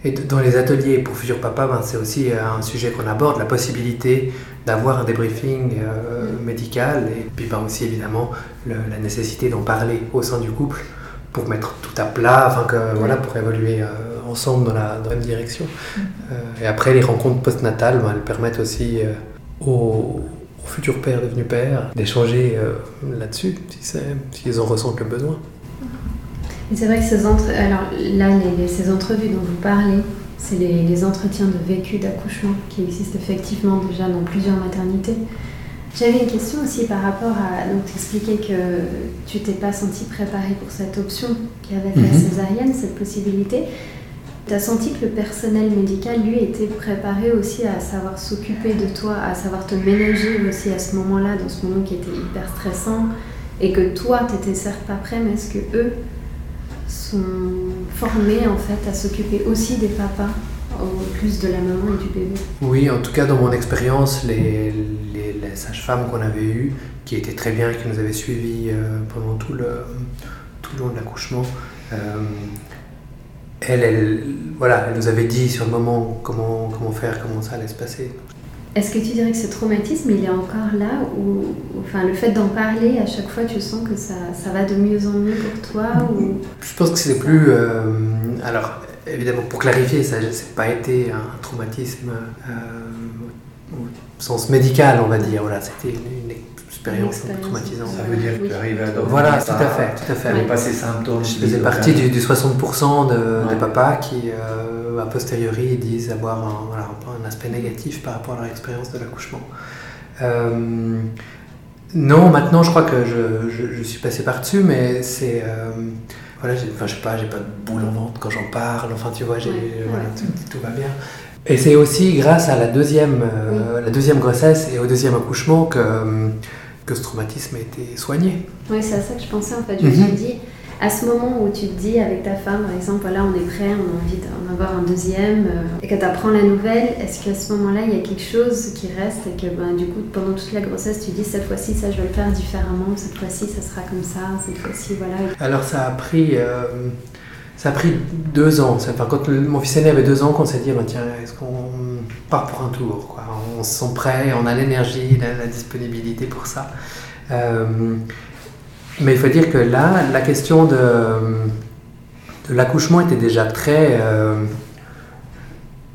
B: Et dans les ateliers pour futurs papas, ben, c'est aussi euh, un sujet qu'on aborde, la possibilité d'avoir un débriefing euh, médical et puis ben, aussi évidemment le- la nécessité d'en parler au sein du couple pour mettre tout à plat, enfin que, voilà, pour évoluer euh, ensemble dans la, dans la même direction. Euh, et après, les rencontres postnatales, ben, elles permettent aussi euh, aux, aux futurs pères devenus pères d'échanger là-dessus, si c'est- s'ils en ressentent le besoin.
A: Et c'est vrai que ces, entre... Alors, là, les- les- ces entrevues dont vous parlez, c'est les, les entretiens de vécu d'accouchement qui existent effectivement déjà dans plusieurs maternités. J'avais une question aussi par rapport à. Donc, tu expliquais que tu t'es pas senti préparé pour cette option qui avait la
B: Mhm.
A: césarienne, cette possibilité. Tu as senti que le personnel médical, lui, était préparé aussi à savoir s'occuper de toi, à savoir te ménager aussi à ce moment-là, dans ce moment qui était hyper stressant, et que toi, tu n'étais certes pas prêt, mais est-ce que eux sont formés en fait à s'occuper aussi des papas, au plus de la maman et du bébé
B: Oui, en tout cas, dans mon expérience, les, les, les sages-femmes qu'on avait eues, qui étaient très bien, qui nous avaient suivis euh, pendant tout le, tout le long de l'accouchement, euh, elles, elles, voilà, nous avaient dit sur le moment comment, comment faire, comment ça allait se passer.
A: Est-ce que tu dirais que ce traumatisme, il est encore là ou enfin le fait d'en parler à chaque fois, tu sens que ça, ça va de mieux en mieux pour toi ou?
B: Je pense que c'est plus. euh, alors, évidemment, pour clarifier, ça n'a pas été un traumatisme euh, au sens médical, on va dire. Voilà, c'était une, une expérience un peu
A: expérience.
B: traumatisante.
D: Ça veut dire que tu arrives à dormir.
B: Voilà,
D: ça,
B: tout à fait, tout à fait.
D: Pas ces symptômes.
B: Je faisais partie du, du 60% de,
D: Ouais.
B: des papas qui, euh, a posteriori disent avoir un, aspect négatif par rapport à leur expérience de l'accouchement. non, maintenant je crois que je, suis passé par-dessus, mais c'est voilà, enfin, je sais pas, j'ai pas de boule en ventre quand j'en parle, enfin tu vois, j'ai, voilà, tout, va bien. Et c'est aussi grâce à la deuxième, euh, la deuxième grossesse et au deuxième accouchement que, que ce traumatisme a été soigné.
A: Oui, c'est à ça que je pensais en fait. Je me suis mhm. dit, à ce moment où tu te dis avec ta femme, par exemple, voilà, on est prêt, on a envie d'en avoir un deuxième, euh, et que tu apprends la nouvelle, est-ce qu'à ce moment-là, il y a quelque chose qui reste et que ben, du coup, pendant toute la grossesse, tu dis cette fois-ci, ça, je vais le faire différemment, cette fois-ci, ça sera comme ça, cette fois-ci, voilà.
B: Alors, ça a pris. Euh, ça a pris deux ans. Enfin, quand mon fils aîné avait deux ans, qu'on s'est dit, ben, tiens, est-ce qu'on part pour un tour quoi? On se sent prêt, on a l'énergie, la, disponibilité pour ça. Euh, mais il faut dire que là, la question de, l'accouchement était déjà très. Euh,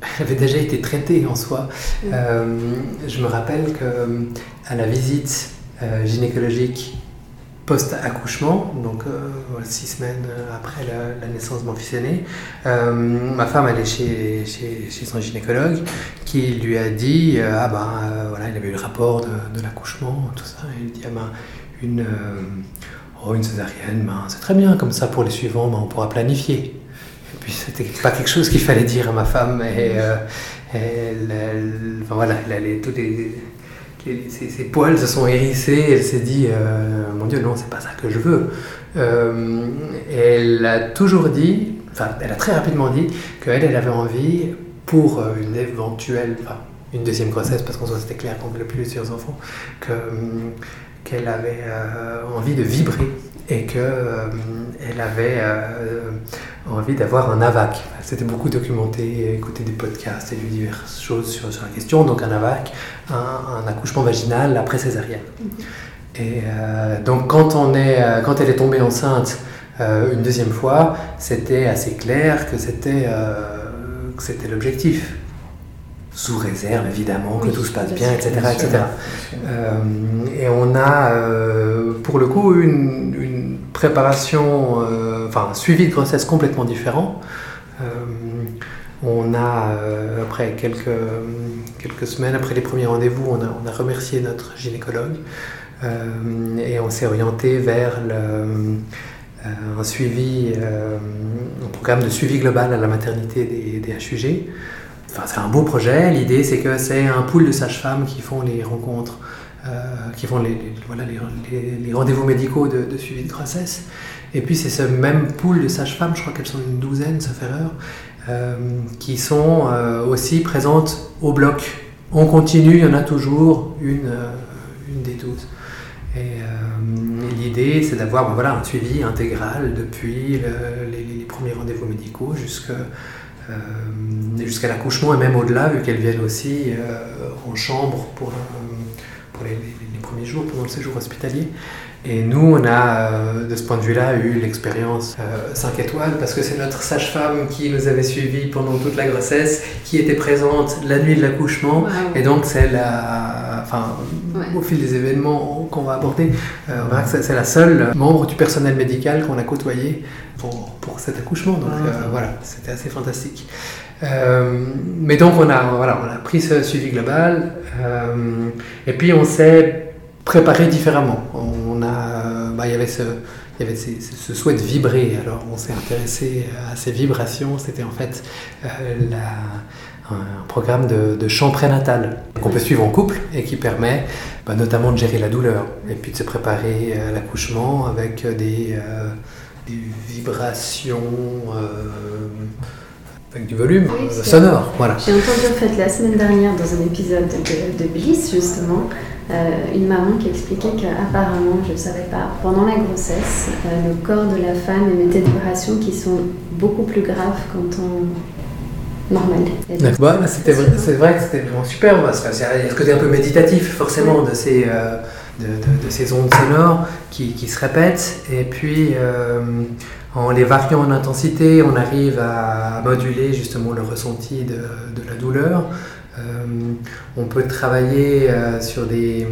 B: avait déjà été traitée en soi. Euh, je me rappelle qu'à la visite euh, gynécologique post-accouchement, donc six semaines après la, naissance de mon fils aîné, ma femme allait chez, chez, chez, son gynécologue qui lui a dit Ah ben voilà, il avait eu le rapport de, de l'accouchement, tout ça, et il dit Ah ben une Oh, une césarienne, ben, c'est très bien, comme ça pour les suivants, ben, on pourra planifier. Et puis c'était pas quelque chose qu'il fallait dire à ma femme. Et, euh, elle, voilà, elle, tous les, ses, poils se sont hérissés. Elle s'est dit, euh, mon Dieu, non, c'est pas ça que je veux. Euh, elle a toujours dit, enfin, elle a très rapidement dit qu'elle, elle avait envie pour une éventuelle, enfin, une deuxième grossesse, parce qu'on c'était clair qu'on voulait plusieurs enfants, que qu'elle avait euh, envie de vibrer et qu'elle euh, avait euh, envie d'avoir un AVAC. C'était beaucoup documenté, écouter des podcasts et lu diverses choses sur, sur la question. Donc un AVAC, un, accouchement vaginal après césarienne. Mm-hmm. Et donc quand, on est, quand elle est tombée enceinte une deuxième fois, c'était assez clair que c'était l'objectif sous réserve évidemment que tout se passe bien, etc. etc. Euh, et on a euh, pour le coup une, une préparation, euh, enfin un suivi de grossesse complètement différent. on a, après quelques, quelques semaines, après les premiers rendez-vous, on a, on a remercié notre gynécologue et on s'est orienté vers le, un suivi, un programme de suivi global à la maternité des, des HUG c'est un beau projet. L'idée, c'est que c'est un pool de sages-femmes qui font les rencontres, euh, qui font les, rendez-vous médicaux de, suivi de grossesse. Et puis, c'est ce même pool de sages-femmes, je crois qu'elles sont une douzaine, sauf erreur, euh, qui sont euh, aussi présentes au bloc. On continue, il y en a toujours une, une des douze. Et l'idée, c'est d'avoir ben voilà, un suivi intégral depuis les, premiers rendez-vous médicaux jusqu'à euh, jusqu'à l'accouchement et même au-delà, vu qu'elles viennent aussi euh, en chambre pour, pour les, premiers jours pendant le séjour hospitalier. Et nous, on a, euh, de ce point de vue-là, eu l'expérience 5 étoiles parce que c'est notre sage-femme qui nous avait suivis pendant toute la grossesse, qui était présente la nuit de l'accouchement. Et donc, c'est la, enfin, au fil des événements qu'on va aborder, on verra que c'est la seule membre du personnel médical qu'on a côtoyé pour, pour cet accouchement. Donc ah, euh, voilà, c'était assez fantastique. Euh, mais donc on a, voilà, on a pris ce suivi global euh, et puis on s'est préparé différemment. On bah, il y avait ce, souhait de vibrer. Alors on s'est intéressé à ces vibrations. C'était en fait la, un programme de, chant prénatal qu'on peut suivre en couple et qui permet bah, notamment de gérer la douleur et puis de se préparer à l'accouchement avec des des vibrations euh, avec du volume euh, sonore. Voilà.
A: J'ai entendu en fait la semaine dernière dans un épisode de, Bliss justement euh, une maman qui expliquait qu'apparemment, je ne savais pas, pendant la grossesse, le corps de la femme émettait des vibrations qui sont beaucoup plus graves quand on normal.
B: Bah, c'est vrai que c'était vraiment super parce qu'il y a ce côté un peu méditatif forcément de ces de, ces ondes sonores qui, qui, se répètent. Et puis, euh, en les variant en intensité, on arrive à moduler justement le ressenti de, de la douleur. Euh, on peut travailler euh, sur des,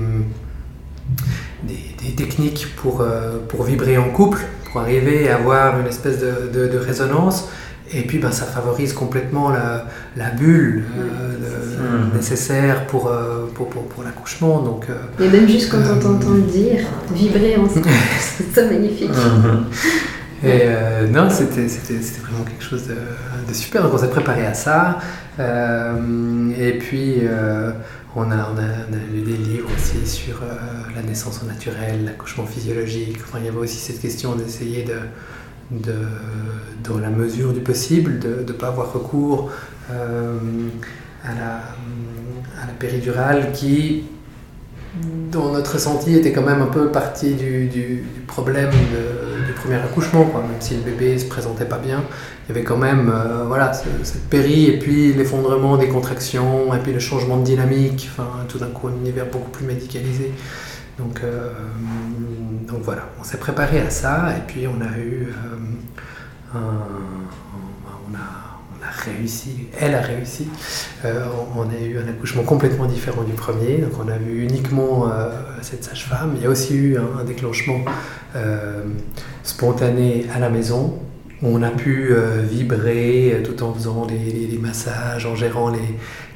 B: des, techniques pour, pour vibrer en couple, pour arriver à avoir une espèce de, de résonance. Et puis ben, ça favorise complètement la, la bulle euh,
D: Mhm.
B: nécessaire pour, euh, pour, pour, pour l'accouchement. Donc, euh,
A: Et même juste quand on
B: Euh,
A: t'entend dire, vibrer ensemble, c'est ça magnifique.
D: Mhm.
B: Et euh, non, c'était vraiment quelque chose de, super. Donc on s'est préparé à ça. Euh, et puis euh, on, a, on, a, lu des livres aussi sur la naissance au naturel, l'accouchement physiologique. Enfin, il y avait aussi cette question d'essayer de, de, dans la mesure du possible, de ne pas avoir recours à, la, à la péridurale qui, dans notre ressenti, était quand même un peu partie du, du, du problème de- premier accouchement, quoi. même si le bébé se présentait pas bien. Il y avait quand même euh, voilà, ce- cette péri, et puis l'effondrement des contractions, et puis le changement de dynamique, enfin, tout d'un coup un univers beaucoup plus médicalisé. Donc, euh, donc voilà, on s'est préparé à ça, et puis on a eu euh, un, réussi, elle a réussi. Euh, on a eu un accouchement complètement différent du premier. Donc on a vu uniquement euh, cette sage-femme. Il y a aussi eu un, déclenchement euh, spontané à la maison. où On a pu vibrer tout en faisant les- les massages, en gérant les,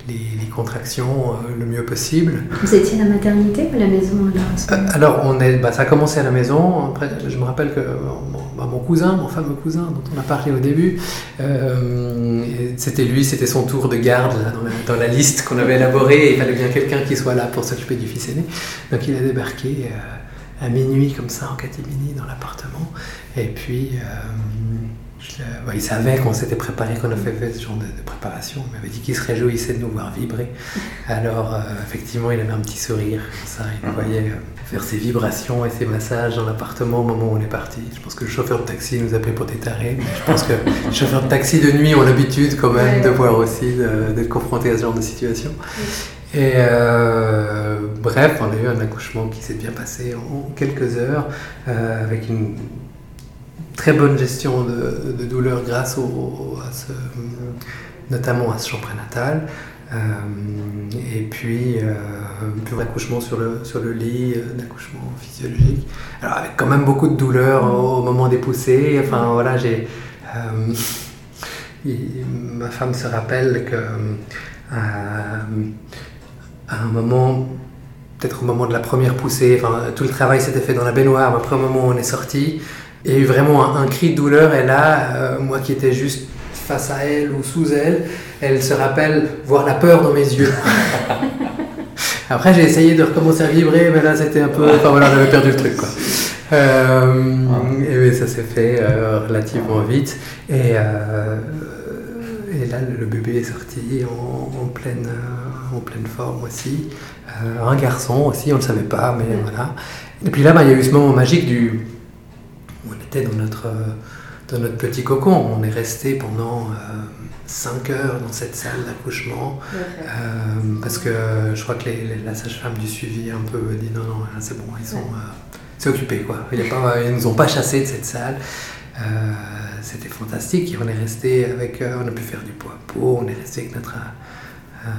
B: les- les contractions euh, le mieux possible.
A: Vous étiez à la maternité ou à la maison ce
B: Euh, Alors, on est, bah, ça a commencé à la maison. Après, je me rappelle que mon, bah, mon cousin, mon fameux cousin, dont on a parlé au début, euh, c'était lui, c'était son tour de garde là, dans, la, dans la liste qu'on avait élaborée. Il fallait bien quelqu'un qui soit là pour s'occuper du fils aîné. Donc, il a débarqué euh, à minuit, comme ça, en catimini, dans l'appartement. Et puis, euh, je bah, il savait qu'on s'était préparé, qu'on avait fait ce genre de, de préparation. Il m'avait dit qu'il se réjouissait de nous voir vibrer. Alors, euh, effectivement, il avait un petit sourire, comme ça. Il nous voyait euh, faire ses vibrations et ses massages dans l'appartement au moment où on est parti. Je pense que le chauffeur de taxi nous appelait pour des tarés, mais je pense que les chauffeurs de taxi de nuit ont l'habitude quand même
A: Ouais.
B: de voir aussi, de- d'être confrontés à ce genre de situation. Et euh, bref, on a eu un accouchement qui s'est bien passé en quelques heures, euh, avec une très bonne gestion de, de douleur grâce au, notamment à ce champ prénatal. Euh, et puis, euh, un accouchement sur le, sur le lit, euh, d'accouchement physiologique. Alors, avec quand même beaucoup de douleur au, moment des poussées. Enfin, voilà, j'ai. euh, ma femme se rappelle que. euh, un moment, peut-être au moment de la première poussée, enfin, tout le travail s'était fait dans la baignoire, mais après au moment où on est sorti, il y a eu vraiment un, un cri de douleur, et là, euh, moi qui étais juste face à elle ou sous elle, elle se rappelle voir la peur dans mes yeux. Après, j'ai essayé de recommencer à vibrer, mais là, c'était un peu. Enfin voilà, j'avais perdu le truc, quoi. Euh, et oui, ça s'est fait euh, relativement vite. Et, euh, et là, le bébé est sorti en, en pleine, en pleine forme aussi. Un garçon aussi, on ne le savait pas, mais voilà. Et puis là, bah, il y a eu ce moment magique du. Était dans notre, euh, dans notre petit cocon. On est resté pendant 5 heures dans cette salle d'accouchement. Euh, parce que je crois que les- les- la sage-femme du suivi un peu dit non, non, c'est bon, ils sont. euh, c'est occupé quoi. Il y a pas, ils nous ont pas chassés de cette salle. Euh, c'était fantastique. Et on est resté avec. euh, on a pu faire du pot à pot. On est resté avec notre. euh,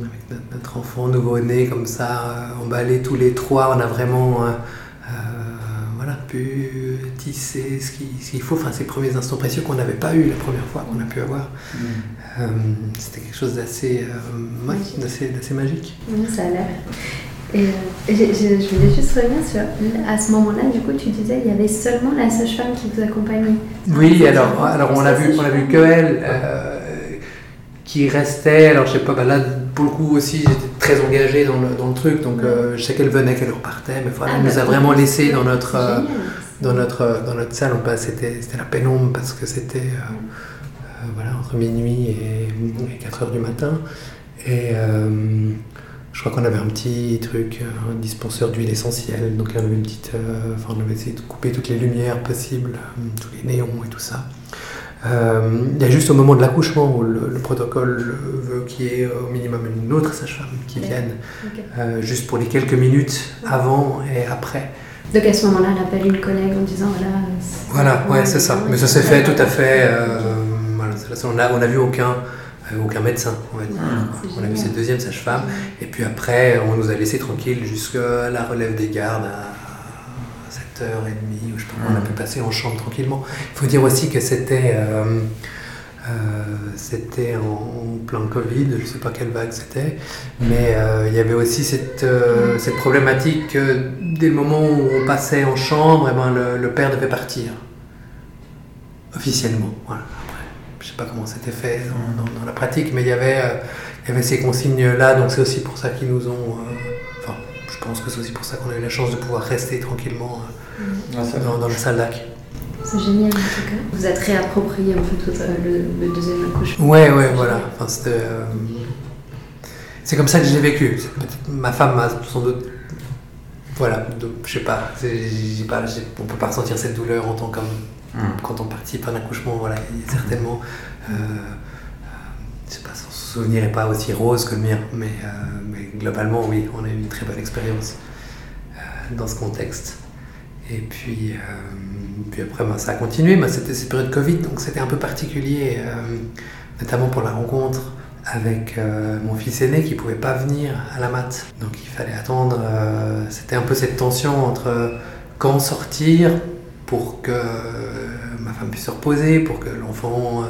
B: avec notre, enfant nouveau-né comme ça, euh, emballé tous les trois. On a vraiment. Voilà, pu tisser ce qu'il faut. Enfin, ces premiers instants précieux qu'on n'avait pas eu la première fois qu'on a pu avoir. Euh, C'était quelque chose d'assez euh, d'assez- d'assez magique.
A: Oui, ça a l'air. Et, euh, et je voulais juste revenir sur. À ce moment-là, du coup, tu disais il y avait seulement la sage-femme qui vous accompagnait.
B: Oui, alors, alors on a vu, on a vu que elle euh, qui restait. Alors je sais pas, bah là pour le coup aussi j'étais très engagé dans le, dans le truc, donc euh, je sais qu'elle venait, qu'elle repartait, mais voilà,
A: Ah,
B: elle nous
A: bah,
B: a vraiment laissé dans notre euh, dans notre dans notre salle. Bah, c'était la pénombre parce que c'était euh, euh, voilà entre minuit et, et 4 heures du matin et euh, je crois qu'on avait un petit truc, euh, un dispenseur d'huile essentielle. Donc on avait une petite. euh, enfin, on avait essayé de couper toutes les lumières possibles, euh, tous les néons et tout ça. Euh, il y a juste au moment de l'accouchement où le, le protocole veut qu'il y ait au minimum une autre sage-femme qui vienne, euh, juste pour les quelques minutes avant et après.
A: Donc à ce moment-là, elle appelle une collègue en disant voilà.
B: Voilà, ouais, c'est ça. Mais ça s'est fait tout à fait. euh, voilà, on a, on a vu aucun, euh, aucun médecin, on va dire. on a vu cette deuxième sage-femme. Et puis après, on nous a laissé tranquille jusqu'à la relève des gardes à 7h30, ou je sais pas, on a pu passer en chambre tranquillement. Il faut dire aussi que c'était. euh, c'était en, plein Covid, je ne sais pas quelle vague c'était, mais il y avait aussi cette, cette problématique que dès le moment où on passait en chambre, eh ben, le, père devait partir. Officiellement. Voilà. je ne sais pas comment c'était fait dans, la pratique, mais il y avait, il y avait ces consignes-là, donc c'est aussi pour ça qu'ils nous ont je pense que c'est aussi pour ça qu'on a eu la chance de pouvoir rester tranquillement euh, dans, dans, la salle d'ac.
A: C'est génial en tout cas. Vous êtes réapproprié en fait le, deuxième accouchement.
B: Ouais, ouais, voilà. Enfin, euh, c'est comme ça que j'ai vécu. Ma femme a sans doute. Voilà, je sais pas, pas on peut pas ressentir cette douleur en tant qu'homme. Hmm. Quand on participe à un accouchement, voilà, il y a certainement. Je sais pas, son souvenir n'est pas aussi rose que le mien, mais, euh, mais, globalement, oui, on a eu une très bonne expérience euh, dans ce contexte. Et puis, euh, puis après, bah, ça a continué. Bah, c'était cette période Covid, donc c'était un peu particulier, notamment pour la rencontre avec mon fils aîné qui ne pouvait pas venir à la mat. Donc il fallait attendre. c'était un peu cette tension entre quand sortir pour que ma femme puisse se reposer, pour que l'enfant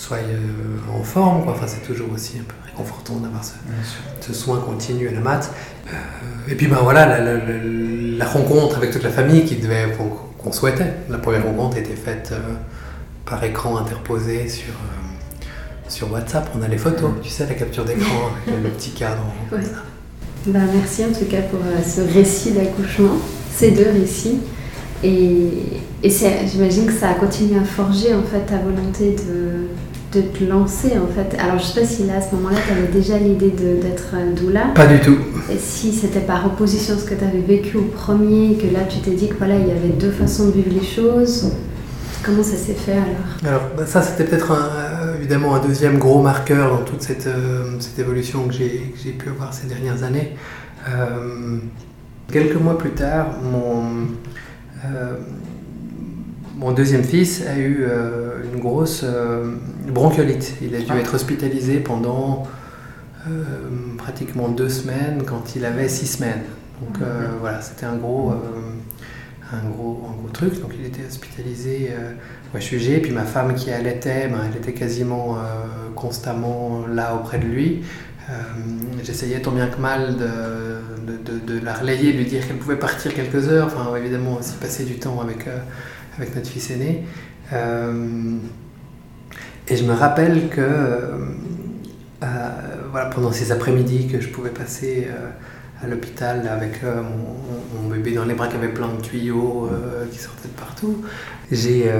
B: soit euh, en forme. Quoi. Enfin, c'est toujours aussi un peu réconfortant d'avoir ce, soin continu à la mat. Euh, et puis ben voilà, la, rencontre avec toute la famille qui devait, qu'on souhaitait. La première rencontre était faite euh, par écran interposé sur, sur WhatsApp. On a les photos, tu sais, la capture d'écran avec le petit cadre.
A: Ben, merci en tout cas pour ce récit d'accouchement, ces deux récits. Et, et j'imagine que ça a continué à forger en fait ta volonté de, de te lancer en fait. Alors je sais pas si là à ce moment-là tu avais déjà l'idée d'être doula.
B: Pas du tout.
A: Et si c'était par opposition à ce que tu avais vécu au premier, que là tu t'es dit que voilà il y avait deux façons de vivre les choses. Comment ça s'est fait alors?
B: Alors bah, ça c'était peut-être euh, évidemment un deuxième gros marqueur dans toute cette, euh, cette évolution que j'ai pu avoir ces dernières années. Euh, quelques mois plus tard, mon mon deuxième fils a eu euh, une grosse euh, bronchiolite. Il a dû ah. être hospitalisé pendant euh, pratiquement deux semaines quand il avait six semaines. Donc voilà, c'était un gros, un, gros, un gros truc. Donc il était hospitalisé au HUG. Puis ma femme qui allaitait, ben, elle était quasiment constamment là auprès de lui. J'essayais tant bien que mal de, de, de, la relayer, de lui dire qu'elle pouvait partir quelques heures. Enfin, évidemment, aussi passer du temps avec avec notre fils aîné. Euh, et je me rappelle que euh, euh, voilà, pendant ces après-midi que je pouvais passer à l'hôpital avec mon, bébé dans les bras qui avait plein de tuyaux qui sortaient de partout. J'ai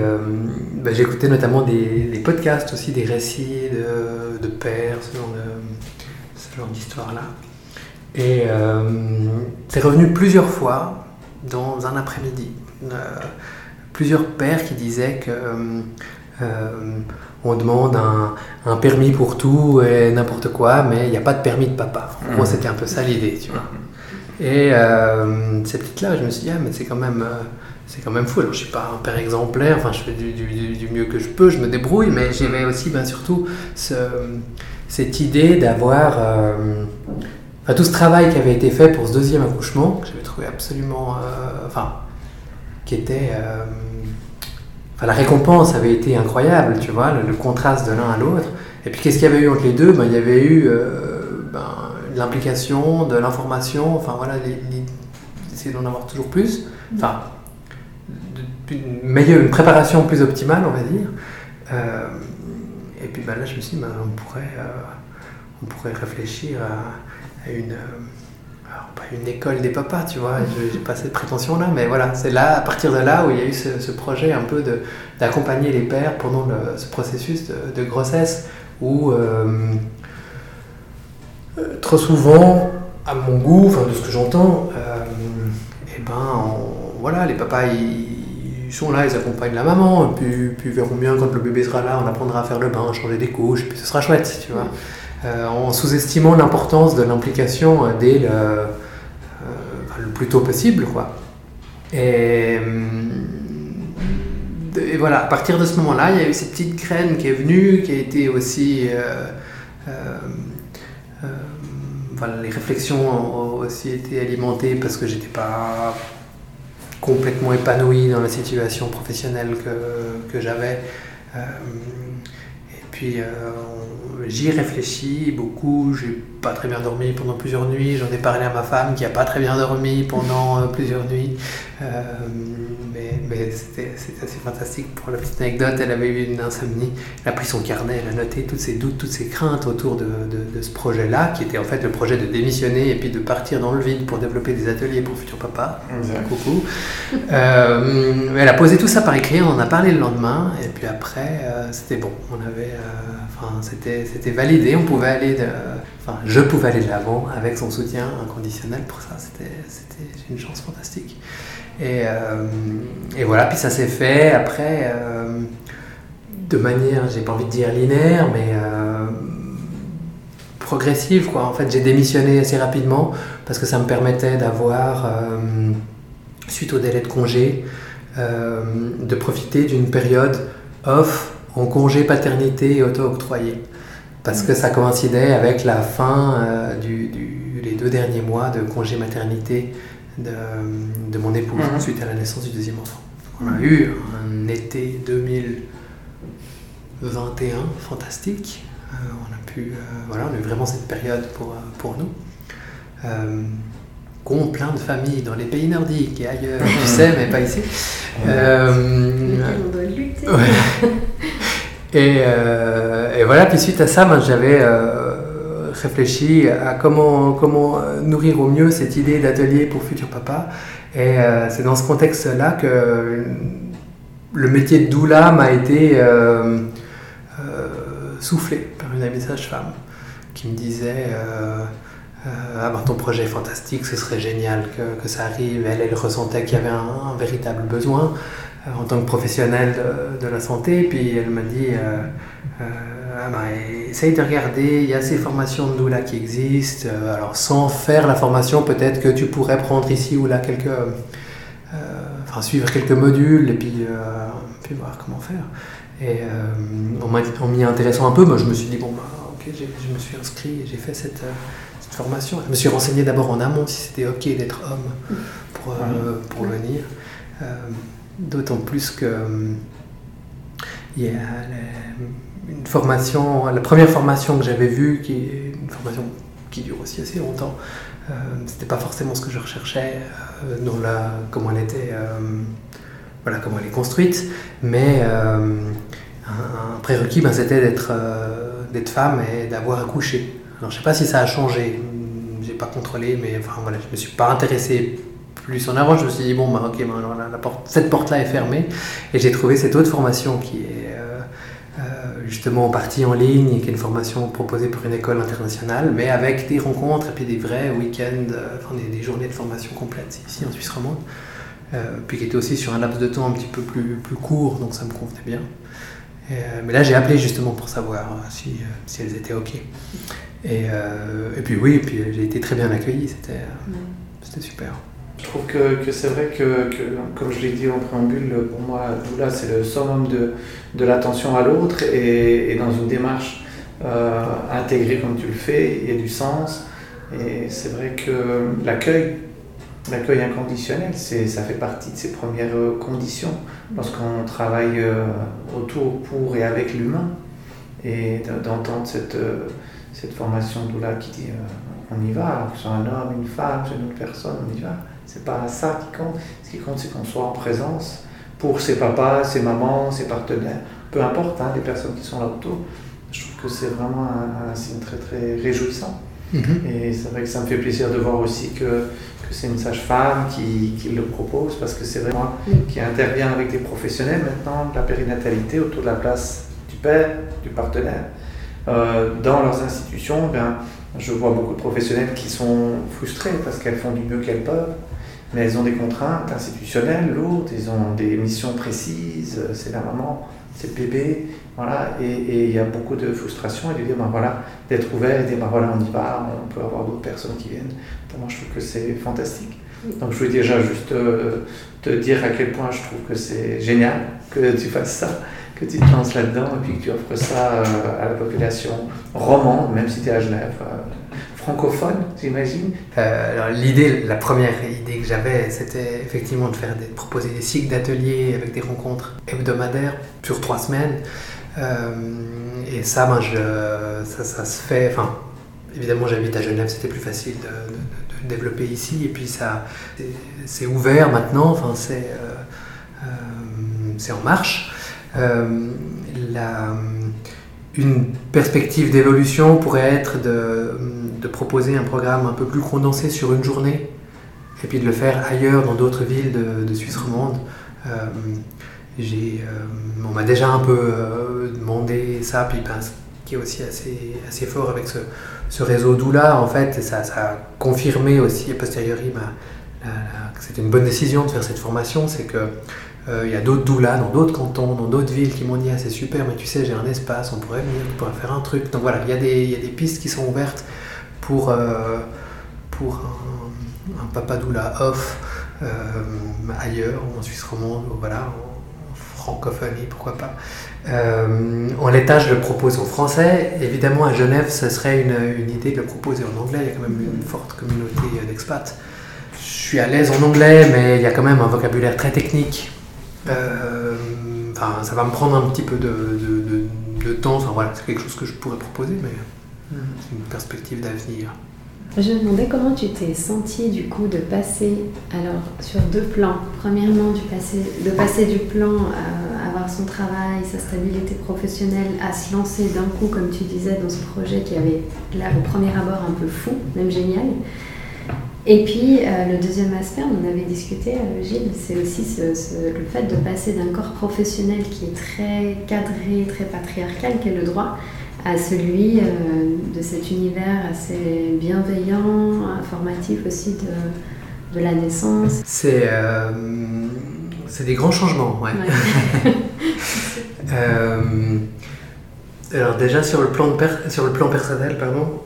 B: bah, écouté notamment des, podcasts aussi, des récits de, de pères, ce genre, genre d'histoire-là. Et c'est revenu plusieurs fois dans un après-midi plusieurs pères qui disaient que euh, euh, on demande un, permis pour tout et n'importe quoi, mais il n'y a pas de permis de papa. Moi, mmh. c'était un peu ça l'idée, tu vois. Et euh, cette petite-là, je me suis dit, ah, mais c'est quand même, c'est quand même fou. Alors, je suis pas un père exemplaire, enfin, je fais du, mieux que je peux, je me débrouille, mais j'aimais aussi, ben, surtout, cette idée d'avoir, tout ce travail qui avait été fait pour ce deuxième accouchement, que j'avais trouvé absolument, enfin, qui était la récompense avait été incroyable, tu vois, le, contraste de l'un à l'autre. Et puis qu'est-ce qu'il y avait eu entre les deux? Ben, Il y avait eu euh, ben, l'implication, de l'information, enfin voilà, essayer d'en avoir toujours plus. Enfin, une, meilleure, une préparation plus optimale, on va dire. Euh, et puis ben, là, je me suis dit, ben, on, pourrait, euh, on pourrait réfléchir à une une école des papas, tu vois, j'ai pas cette prétention-là, mais voilà, c'est là, à partir de là, où il y a eu ce, projet un peu d'accompagner les pères pendant ce processus de, grossesse, où euh, euh, trop souvent, à mon goût, enfin de ce que j'entends, euh, eh ben, voilà, les papas, ils, sont là, ils accompagnent la maman, puis, puis verront bien quand le bébé sera là, on apprendra à faire le bain, changer des couches, puis ce sera chouette, tu vois. En sous-estimant l'importance de l'implication dès le, plus tôt possible, quoi. Et, et, voilà, à partir de ce moment-là, il y a eu cette petite graine qui est venue, qui a été aussi... Euh, euh, euh, voilà, les réflexions ont aussi été alimentées parce que j'étais pas complètement épanoui dans la situation professionnelle que, que j'avais. et puis j'y réfléchis beaucoup, j'ai pas très bien dormi pendant plusieurs nuits, j'en ai parlé à ma femme qui a pas très bien dormi pendant plusieurs nuits, mais, c'était assez fantastique. Pour la petite anecdote, elle avait eu une insomnie, elle a pris son carnet, elle a noté toutes ses doutes, toutes ses craintes autour de, de ce projet-là, qui était en fait le projet de démissionner et puis de partir dans le vide pour développer des ateliers pour futur papa. Coucou. Euh, elle a posé tout ça par écrit, on en a parlé le lendemain, et puis après, euh, c'était bon. On avait, euh, c'était, validé, on pouvait aller, enfin, je pouvais aller de l'avant avec son soutien inconditionnel pour ça. C'était, c'était une chance fantastique. Et, et, voilà, puis ça s'est fait après, de manière, j'ai pas envie de dire linéaire, mais progressive. Quoi. En fait, j'ai démissionné assez rapidement parce que ça me permettait d'avoir, euh, suite au délai de congé, euh, de profiter d'une période off en congé paternité auto-octroyé. Parce que ça coïncidait avec la fin euh, du, les deux derniers mois de congé maternité de, de mon épouse mhm. suite à la naissance du deuxième enfant. On a eu un été 2021 fantastique euh, on a pu, euh, voilà, on a eu vraiment cette période pour, euh, pour nous. qu'ont plein de familles dans les pays nordiques et ailleurs, tu sais, mais pas ici.
A: on doit lutter.
B: Et, et, voilà, puis suite à ça, ben, j'avais réfléchi à comment, comment nourrir au mieux cette idée d'atelier pour futur papa. Et c'est dans ce contexte-là que le métier de doula m'a été soufflé une amie sage-femme qui me disait euh, euh, ah ben, ton projet est fantastique, ce serait génial que, que ça arrive. Elle, elle ressentait qu'il y avait un, véritable besoin euh, en tant que professionnelle de, de, la santé. Puis elle m'a dit ah ben, essaye de regarder, il y a ces formations de doula qui existent. alors sans faire la formation, peut-être que tu pourrais prendre ici ou là quelques. enfin, suivre quelques modules et puis, puis voir comment faire. Et euh, en m'y intéressant un peu, moi, je me suis dit, bon, bah, ok, je me suis inscrit et j'ai fait cette, euh, formation. Je me suis renseigné d'abord en amont si c'était ok d'être homme pour, euh, pour venir. D'autant plus que il y a une formation, la première formation que j'avais vue, qui une formation qui dure aussi assez longtemps, euh, c'était pas forcément ce que je recherchais, dans la, comment elle était voilà comment elle est construite, mais euh, un, prérequis, ben, c'était d'être euh, d'être femme et d'avoir accouché. Alors je sais pas si ça a changé, j'ai pas contrôlé, mais enfin voilà, je me suis pas intéressé plus en avant. Je me suis dit bon, ben, ok, ben, la, porte, cette porte-là est fermée, et j'ai trouvé cette autre formation qui est euh, justement en partie en ligne, qui est une formation proposée par une école internationale, mais avec des rencontres et puis des vrais week-ends, enfin des, des, journées de formation complètes ici en Suisse romande. Euh, puis qui était aussi sur un laps de temps un petit peu plus, plus court, donc ça me convenait bien. Euh, mais là, j'ai appelé justement pour savoir euh, si, si elles étaient OK. Et, et puis oui, puis j'ai été très bien accueilli, c'était c'était super.
D: Je trouve que, c'est vrai que, comme je l'ai dit en préambule, pour moi, là, c'est le summum de, de l'attention à l'autre et, dans une démarche intégrée comme tu le fais, il y a du sens. Et c'est vrai que l'accueil L'accueil inconditionnel, ça fait partie de ces premières euh, conditions lorsqu'on travaille euh, autour, pour et avec l'humain. Et d'entendre cette, euh, cette formation là qui dit on y va, que ce soit un homme, une femme, une autre personne, on y va. C'est pas ça qui compte. Ce qui compte, c'est qu'on soit en présence pour ses papas, ses mamans, ses partenaires, peu importe hein, les personnes qui sont là autour. Je trouve que c'est vraiment un, signe très très réjouissant. Mm-hmm. Et c'est vrai que ça me fait plaisir de voir aussi que c'est une sage-femme qui, qui, le propose, parce que c'est vraiment qui intervient avec des professionnels maintenant de la périnatalité autour de la place du père, du partenaire. Euh, dans leurs institutions, ben, je vois beaucoup de professionnels qui sont frustrés parce qu'elles font du mieux qu'elles peuvent, mais elles ont des contraintes institutionnelles lourdes, ils ont des missions précises, c'est la maman, c'est le bébé, voilà, et il y a beaucoup de frustration et de dire, ben voilà, d'être ouvert et de dire, ben voilà, on y va, on peut avoir d'autres personnes qui viennent. moi, je trouve que c'est fantastique. Donc, je voulais déjà juste euh, te dire à quel point je trouve que c'est génial que tu fasses ça, que tu te là-dedans et puis que tu offres ça euh, à la population romande, même si tu es à Genève. Euh, francophone, j'imagine
B: L'idée, la première idée que j'avais, c'était effectivement de faire des, proposer des cycles d'ateliers avec des rencontres hebdomadaires sur trois semaines. et ça, ben, je, ça, ça, se fait. Enfin, évidemment, j'habite à Genève, c'était plus facile de, de, développer ici. Et puis, ça, c'est ouvert maintenant. Enfin, c'est c'est en marche. La, une perspective d'évolution pourrait être de, proposer un programme un peu plus condensé sur une journée et puis de le faire ailleurs dans d'autres villes de, Suisse romande. Euh, euh, on m'a déjà un peu euh, demandé ça, puis ben, ce qui est aussi assez, assez fort avec ce, réseau Doula, en fait, ça, ça, a confirmé aussi a posteriori que c'était une bonne décision de faire cette formation, c'est que euh, il y a d'autres doulas dans d'autres cantons, dans d'autres villes qui m'ont dit ah, c'est super, mais tu sais, j'ai un espace, on pourrait venir, on pourrait faire un truc. Donc voilà, il y, a des, y a des pistes qui sont ouvertes pour, euh, pour un, papa doula off euh, ailleurs, en Suisse romande, voilà, en francophonie, pourquoi pas. en l'état, je le propose en français. Évidemment, à Genève, ce serait une, une, idée de le proposer en anglais. Il y a quand même une forte communauté d'expats. Je suis à l'aise en anglais, mais il y a quand même un vocabulaire très technique euh, enfin, ça va me prendre un petit peu de, de, de, temps. Enfin, voilà, c'est quelque chose que je pourrais proposer, mais mhm. c'est une perspective d'avenir.
A: Je me demandais comment tu t'es senti du coup de passer alors sur deux plans. Premièrement, du passer, de passer du plan à avoir son travail, sa stabilité professionnelle, à se lancer d'un coup, comme tu disais, dans ce projet qui avait l'air au premier abord un peu fou, même génial. Et puis, euh, le deuxième aspect, on en avait discuté, euh, Gilles, c'est aussi le fait de passer d'un corps professionnel qui est très cadré, très patriarcal, qu'est le droit, à celui euh, de cet univers assez bienveillant, informatif aussi de, de la naissance.
B: C'est c'est des grands changements, ouais. alors déjà sur le plan, de sur le plan personnel, pardon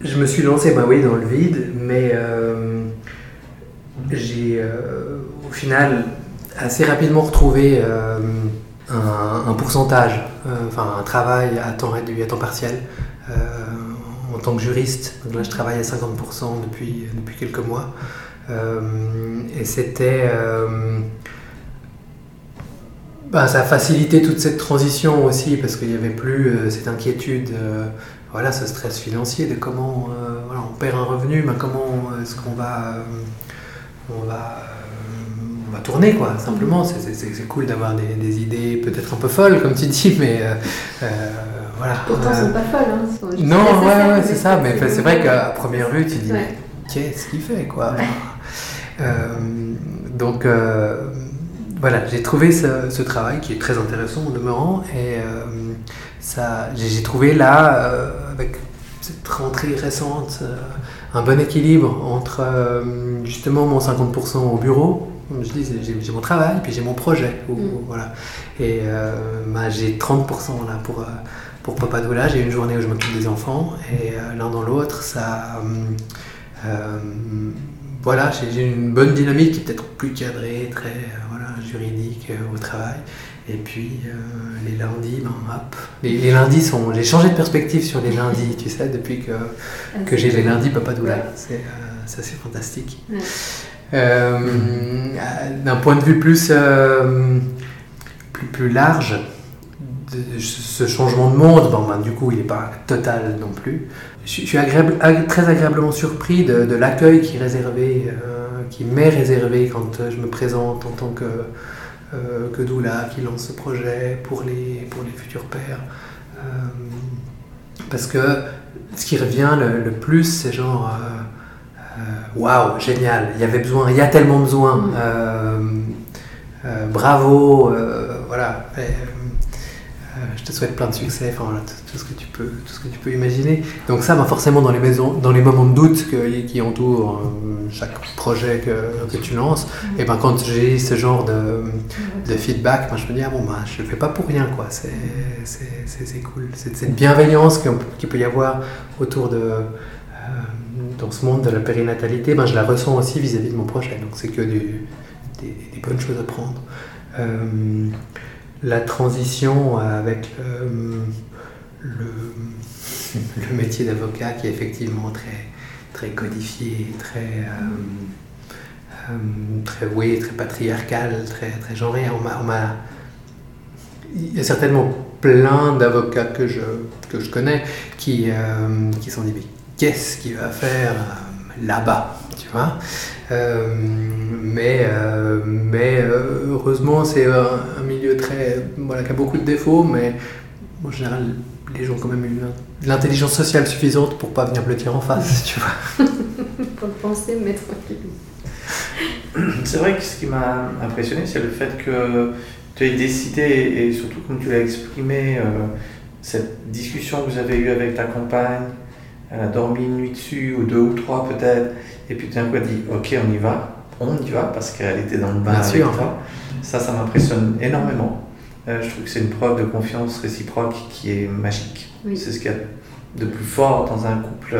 B: je me suis lancé, bah oui, dans le vide, mais euh, j'ai euh, au final assez rapidement retrouvé euh, un, pourcentage, enfin un travail à temps réduit, à temps partiel, en tant que juriste. Donc là, je travaille à 50% depuis, depuis quelques mois. et c'était. Bah, ça a facilité toute cette transition aussi parce qu'il n'y avait plus cette inquiétude voilà, ce stress financier de comment euh, voilà, on perd un revenu, mais comment est-ce qu'on va, euh, on va, euh, on va tourner quoi. Simplement, c'est cool d'avoir des, des, idées peut-être un peu folles comme tu dis, mais voilà.
A: Pourtant, elles sont pas folles. Hein,
B: non, ouais, ouais c'est ça. Mais c'est vrai qu'à première vue, tu dis qu'est-ce qu'il fait quoi? donc voilà, j'ai trouvé ce, ce, travail qui est très intéressant en demeurant et j'ai trouvé là, euh, avec cette rentrée récente, euh, un bon équilibre entre euh, justement mon 50% au bureau, je dis j'ai mon travail, puis j'ai mon projet. Mm. voilà. Et bah, j'ai 30% là pour, pour Papa Doula, j'ai une journée où je m'occupe des enfants, et l'un dans l'autre, ça voilà, j'ai une bonne dynamique qui est peut-être plus cadrée, très voilà, juridique au travail. Et puis euh, les lundis, ben, hop. Les, lundis sont. J'ai changé de perspective sur les lundis, tu sais, depuis que, ah, que j'ai les lundis Papa Doula. C'est euh, assez fantastique. Euh, d'un point de vue plus, plus, plus, large, de, ce changement de monde, bon, ben, du coup, il n'est pas total non plus. Je, suis agréable, très agréablement surpris de, de l'accueil qui, réservé, qui m'est réservé quand je me présente en tant que euh, que Doula qui lance ce projet pour les, pour les futurs pères. Euh, parce que ce qui revient le, plus, c'est genre euh, waouh, génial, il y avait besoin, il y a tellement besoin, mm. bravo, voilà. Euh, je te souhaite plein de succès, enfin tout, ce que tu peux, tout ce que tu peux imaginer. Donc ça, bah, forcément dans les maisons, dans les moments de doute qui entourent euh, chaque projet que, que tu lances, et ben quand j'ai ce genre de, de feedback, ben, je me dis ah bon bah je le fais pas pour rien quoi. C'est c'est cool. Cette bienveillance qu'il peut y avoir autour de euh, dans ce monde de la périnatalité, ben, je la ressens aussi vis-à-vis de mon projet. Donc c'est que des, des, bonnes choses à prendre la transition avec euh, le, métier d'avocat qui est effectivement très, codifié, très, euh, euh, très, oui, très patriarcal, très, très genré. Il y a certainement plein d'avocats que je, que je connais qui, qui sont dit mais qu'est-ce qu'il va faire là-bas? Tu vois. Euh, mais mais heureusement c'est un, milieu très voilà qui a beaucoup de défauts mais en général les gens ont quand même une, l'intelligence sociale suffisante pour pas venir blottir en face tu vois.
A: Pour le penser mais tranquillement
D: c'est vrai que ce qui m'a impressionné c'est le fait que tu as décidé, et surtout comme tu l'as exprimé, euh, cette discussion que vous avez eue avec ta compagne, elle a dormi une nuit dessus, ou deux ou trois peut-être, et puis d'un coup elle dit Ok, on y va, on y va, parce qu'elle était dans le bain avec toi. Ça, ça m'impressionne énormément. Euh, je trouve que c'est une preuve de confiance réciproque qui est magique. C'est ce qu'il y a de plus fort dans un couple,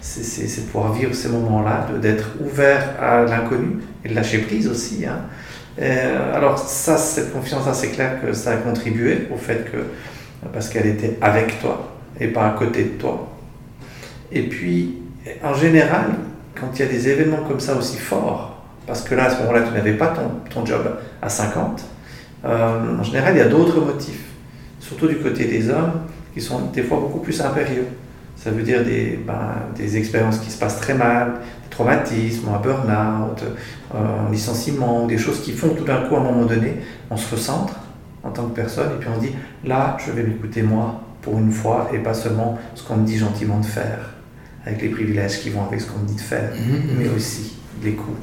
D: c'est de pouvoir vivre ces moments-là, d'être ouvert à l'inconnu et de lâcher prise aussi. Hein. Euh, alors ça, cette confiance-là, c'est clair que ça a contribué au fait que, parce qu'elle était avec toi et pas à côté de toi. Et puis, en général, quand il y a des événements comme ça aussi forts, parce que là, à ce moment-là, tu n'avais pas ton, ton, job à 50, euh, en général, il y a d'autres motifs, surtout du côté des hommes, qui sont des fois beaucoup plus impérieux. Ça veut dire des, ben, des expériences qui se passent très mal, des traumatismes, un burn-out, euh, un licenciement, des choses qui font tout d'un coup, à un moment donné, on se recentre en tant que personne et puis on se dit, là, je vais m'écouter moi pour une fois et pas seulement ce qu'on me dit gentiment de faire, avec les privilèges qui vont avec ce qu'on me dit de faire, mhm. mais aussi les coups.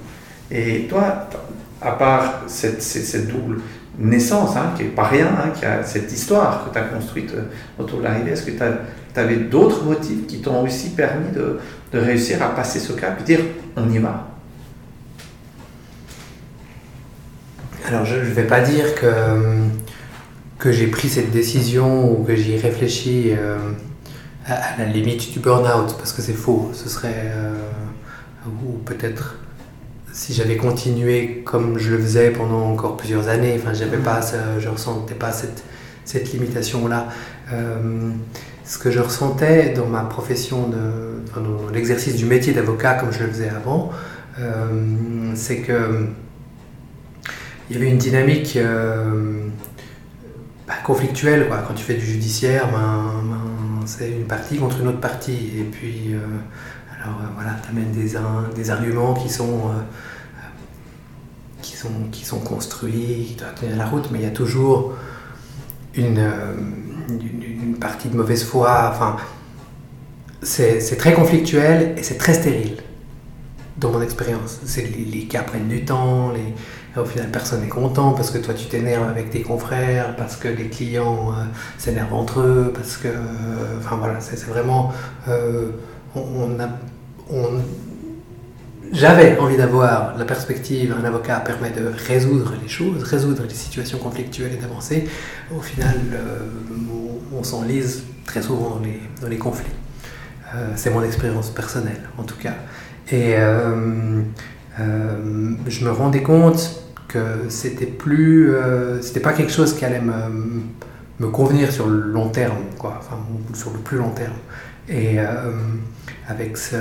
D: Et toi, à part cette, cette, double naissance, hein, qui n'est pas rien, hein, qui a cette histoire que tu as construite euh, autour de l'arrivée, est-ce que tu avais d'autres motifs qui t'ont aussi permis de, de, réussir à passer ce cap et dire on y va?
B: Alors je ne vais pas dire que, que j'ai pris cette décision ou que j'y réfléchis euh, à, la limite du burn-out, parce que c'est faux. Ce serait... Euh, ou peut-être si j'avais continué comme je le faisais pendant encore plusieurs années, enfin, j'avais pas, je ressentais pas cette, cette limitation-là. Euh, ce que je ressentais dans ma profession, de, dans l'exercice du métier d'avocat comme je le faisais avant, euh, c'est que il y avait une dynamique euh, bah, conflictuelle. Quoi. Quand tu fais du judiciaire, ben, ben, c'est une partie contre une autre partie. Et puis, alors voilà, tu amènes des, des arguments qui sont qui sont, qui sont construits, qui doivent tenir la route, mais il y a toujours une, euh, une, partie de mauvaise foi. Enfin, c'est très conflictuel et c'est très stérile, dans mon expérience. Les, les cas prennent du temps, les, au final personne n'est content parce que toi tu t'énerves avec tes confrères, parce que les clients euh, s'énervent entre eux, parce que. Euh, enfin voilà, c'est vraiment. on, a, on, j'avais envie d'avoir la perspective, un avocat permet de résoudre les choses, résoudre les situations conflictuelles et d'avancer. Au final, euh, on, s'enlise très souvent dans les, dans les conflits. Euh, c'est mon expérience personnelle, en tout cas. Et euh, je me rendais compte que c'était plus, c'était pas quelque chose qui allait me, me, convenir sur le long terme, quoi, enfin, sur le plus long terme. Et avec ce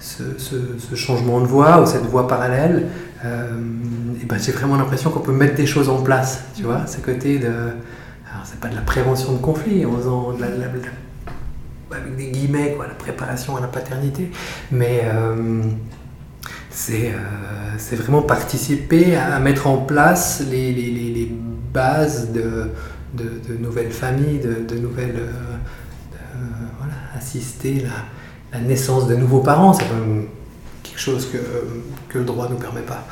B: ce, changement de voie ou cette voie parallèle, euh, et ben j'ai vraiment l'impression qu'on peut mettre des choses en place, tu vois, ce côté de... Alors c'est pas de la prévention de conflit en de la, avec des guillemets, quoi, la préparation à la paternité, mais euh, c'est euh, vraiment participer à, mettre en place les, les, les, bases de, de, nouvelles familles, de, nouvelles... voilà, assister là la naissance de nouveaux parents, c'est quand même quelque chose que, que le droit ne nous permet pas.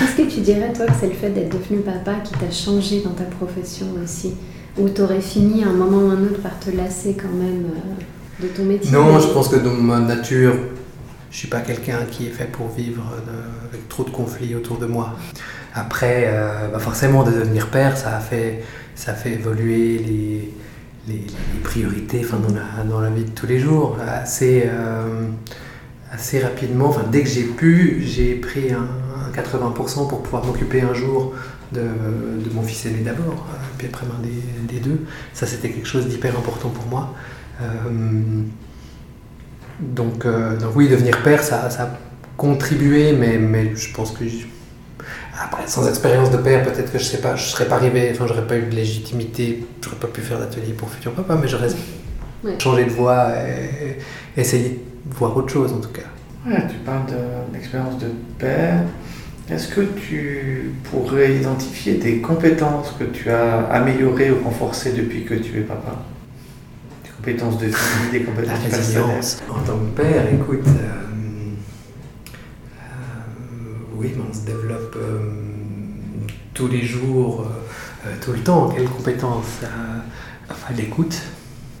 A: Est-ce que tu dirais, toi, que c'est le fait d'être devenu papa qui t'a changé dans ta profession aussi? Ou t'aurais fini à un moment ou un autre par te lasser quand même euh, de ton métier?
B: Non, je pense que dans ma nature, je suis pas quelqu'un qui est fait pour vivre avec trop de conflits autour de moi. Après, euh, bah forcément, de devenir père, ça a fait, ça a fait évoluer les, les, priorités dans, la, dans, la, vie de tous les jours. Assez, euh, assez rapidement, dès que j'ai pu, j'ai pris un, 80% pour pouvoir m'occuper un jour de, de, mon fils aîné d'abord, euh, puis après ben, des, des, deux. Ça, c'était quelque chose d'hyper important pour moi. Donc, donc, oui, devenir père, ça, ça a contribué, mais, mais je pense que Après, sans expérience de père, peut-être que je sais pas, je serais pas arrivé, enfin, j'aurais pas eu de légitimité, j'aurais pas pu faire d'atelier pour futur papa, mais j'aurais
A: Ouais.
B: changé de voie et, et essayé de voir autre chose en tout cas.
D: Ouais, tu parles de- d'expérience de père. Est-ce que tu pourrais identifier des compétences que tu as améliorées ou renforcées depuis que tu es papa? Compétences de vie, des compétences
B: résilience en tant que père, écoute, euh, euh, oui, mais on se développe euh, tous les jours, tout le temps. Quelles compétences euh, Enfin, l'écoute,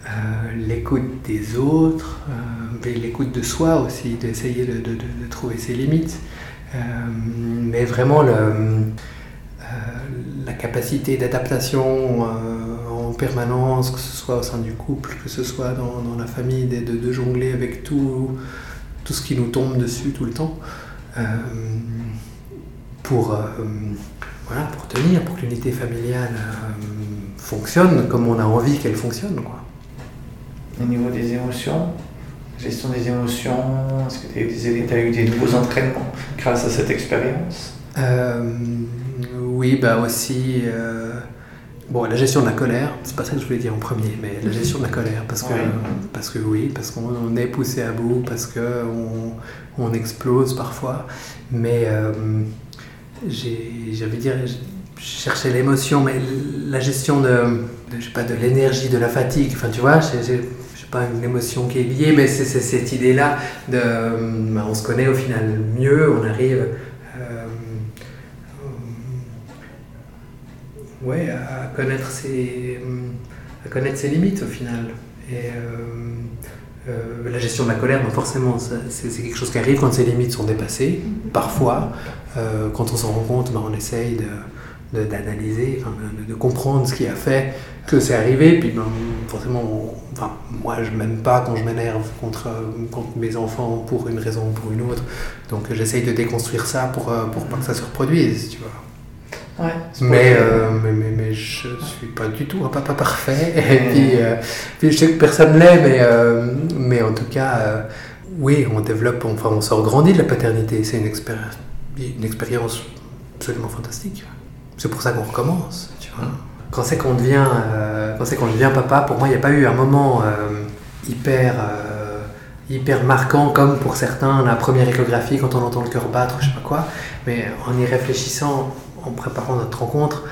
B: euh, l'écoute des autres, euh, mais l'écoute de soi aussi, d'essayer de, de- de- de trouver ses limites. Euh, mais vraiment le, euh, la capacité d'adaptation euh, permanence, que ce soit au sein du couple, que ce soit dans, dans la famille, de, de- de jongler avec tout, tout ce qui nous tombe dessus tout le temps, euh, pour, euh, voilà, pour tenir, pour que l'unité familiale euh, fonctionne comme on a envie qu'elle fonctionne. Quoi.
D: Au niveau des émotions, gestion des émotions, est-ce que tu as, eu des nouveaux entraînements grâce à cette expérience?
B: Euh, oui, bah aussi. euh, bon, la gestion de la colère, c'est pas ça que je voulais dire en premier, mais la gestion de la colère, parce que,
D: Ouais.
B: parce que oui, parce qu'on on est poussé à bout, parce qu'on on explose parfois, mais euh, j'avais dire, je cherchais l'émotion, mais la gestion de, de, je sais pas, de l'énergie, de la fatigue, enfin tu vois, j'ai je sais pas une émotion qui est liée, mais c'est cette idée-là de, bah, on se connaît au final mieux, on arrive. Ouais, à connaître ses, à connaître ses limites au final. Et euh, euh, la gestion de la colère, bon, forcément, c'est quelque chose qui arrive quand ses limites sont dépassées. Parfois, euh, quand on s'en rend compte, ben, on essaye de, de- d'analyser, enfin, de, de comprendre ce qui a fait que c'est arrivé. Puis ben, forcément, on- enfin, moi, je m'aime pas quand je m'énerve contre, contre mes enfants pour une raison ou pour une autre. Donc j'essaye de déconstruire ça pour, pour pas que ça se reproduise, tu vois.
D: Ouais.
B: Mais, euh, mais, mais, mais je suis pas du tout un papa parfait. Et puis, euh, puis je sais que personne l'est, mais, euh, mais en tout cas, euh, oui, on développe, enfin, on sort grandi de la paternité. C'est une, expérience une expérience absolument fantastique. C'est pour ça qu'on recommence, tu vois. Quand c'est qu'on devient, euh, quand c'est qu'on devient papa, pour moi, il n'y a pas eu un moment euh, hyper, euh, hyper marquant comme pour certains la première échographie quand on entend le cœur battre, je sais pas quoi. Mais en y réfléchissant, en préparant notre rencontre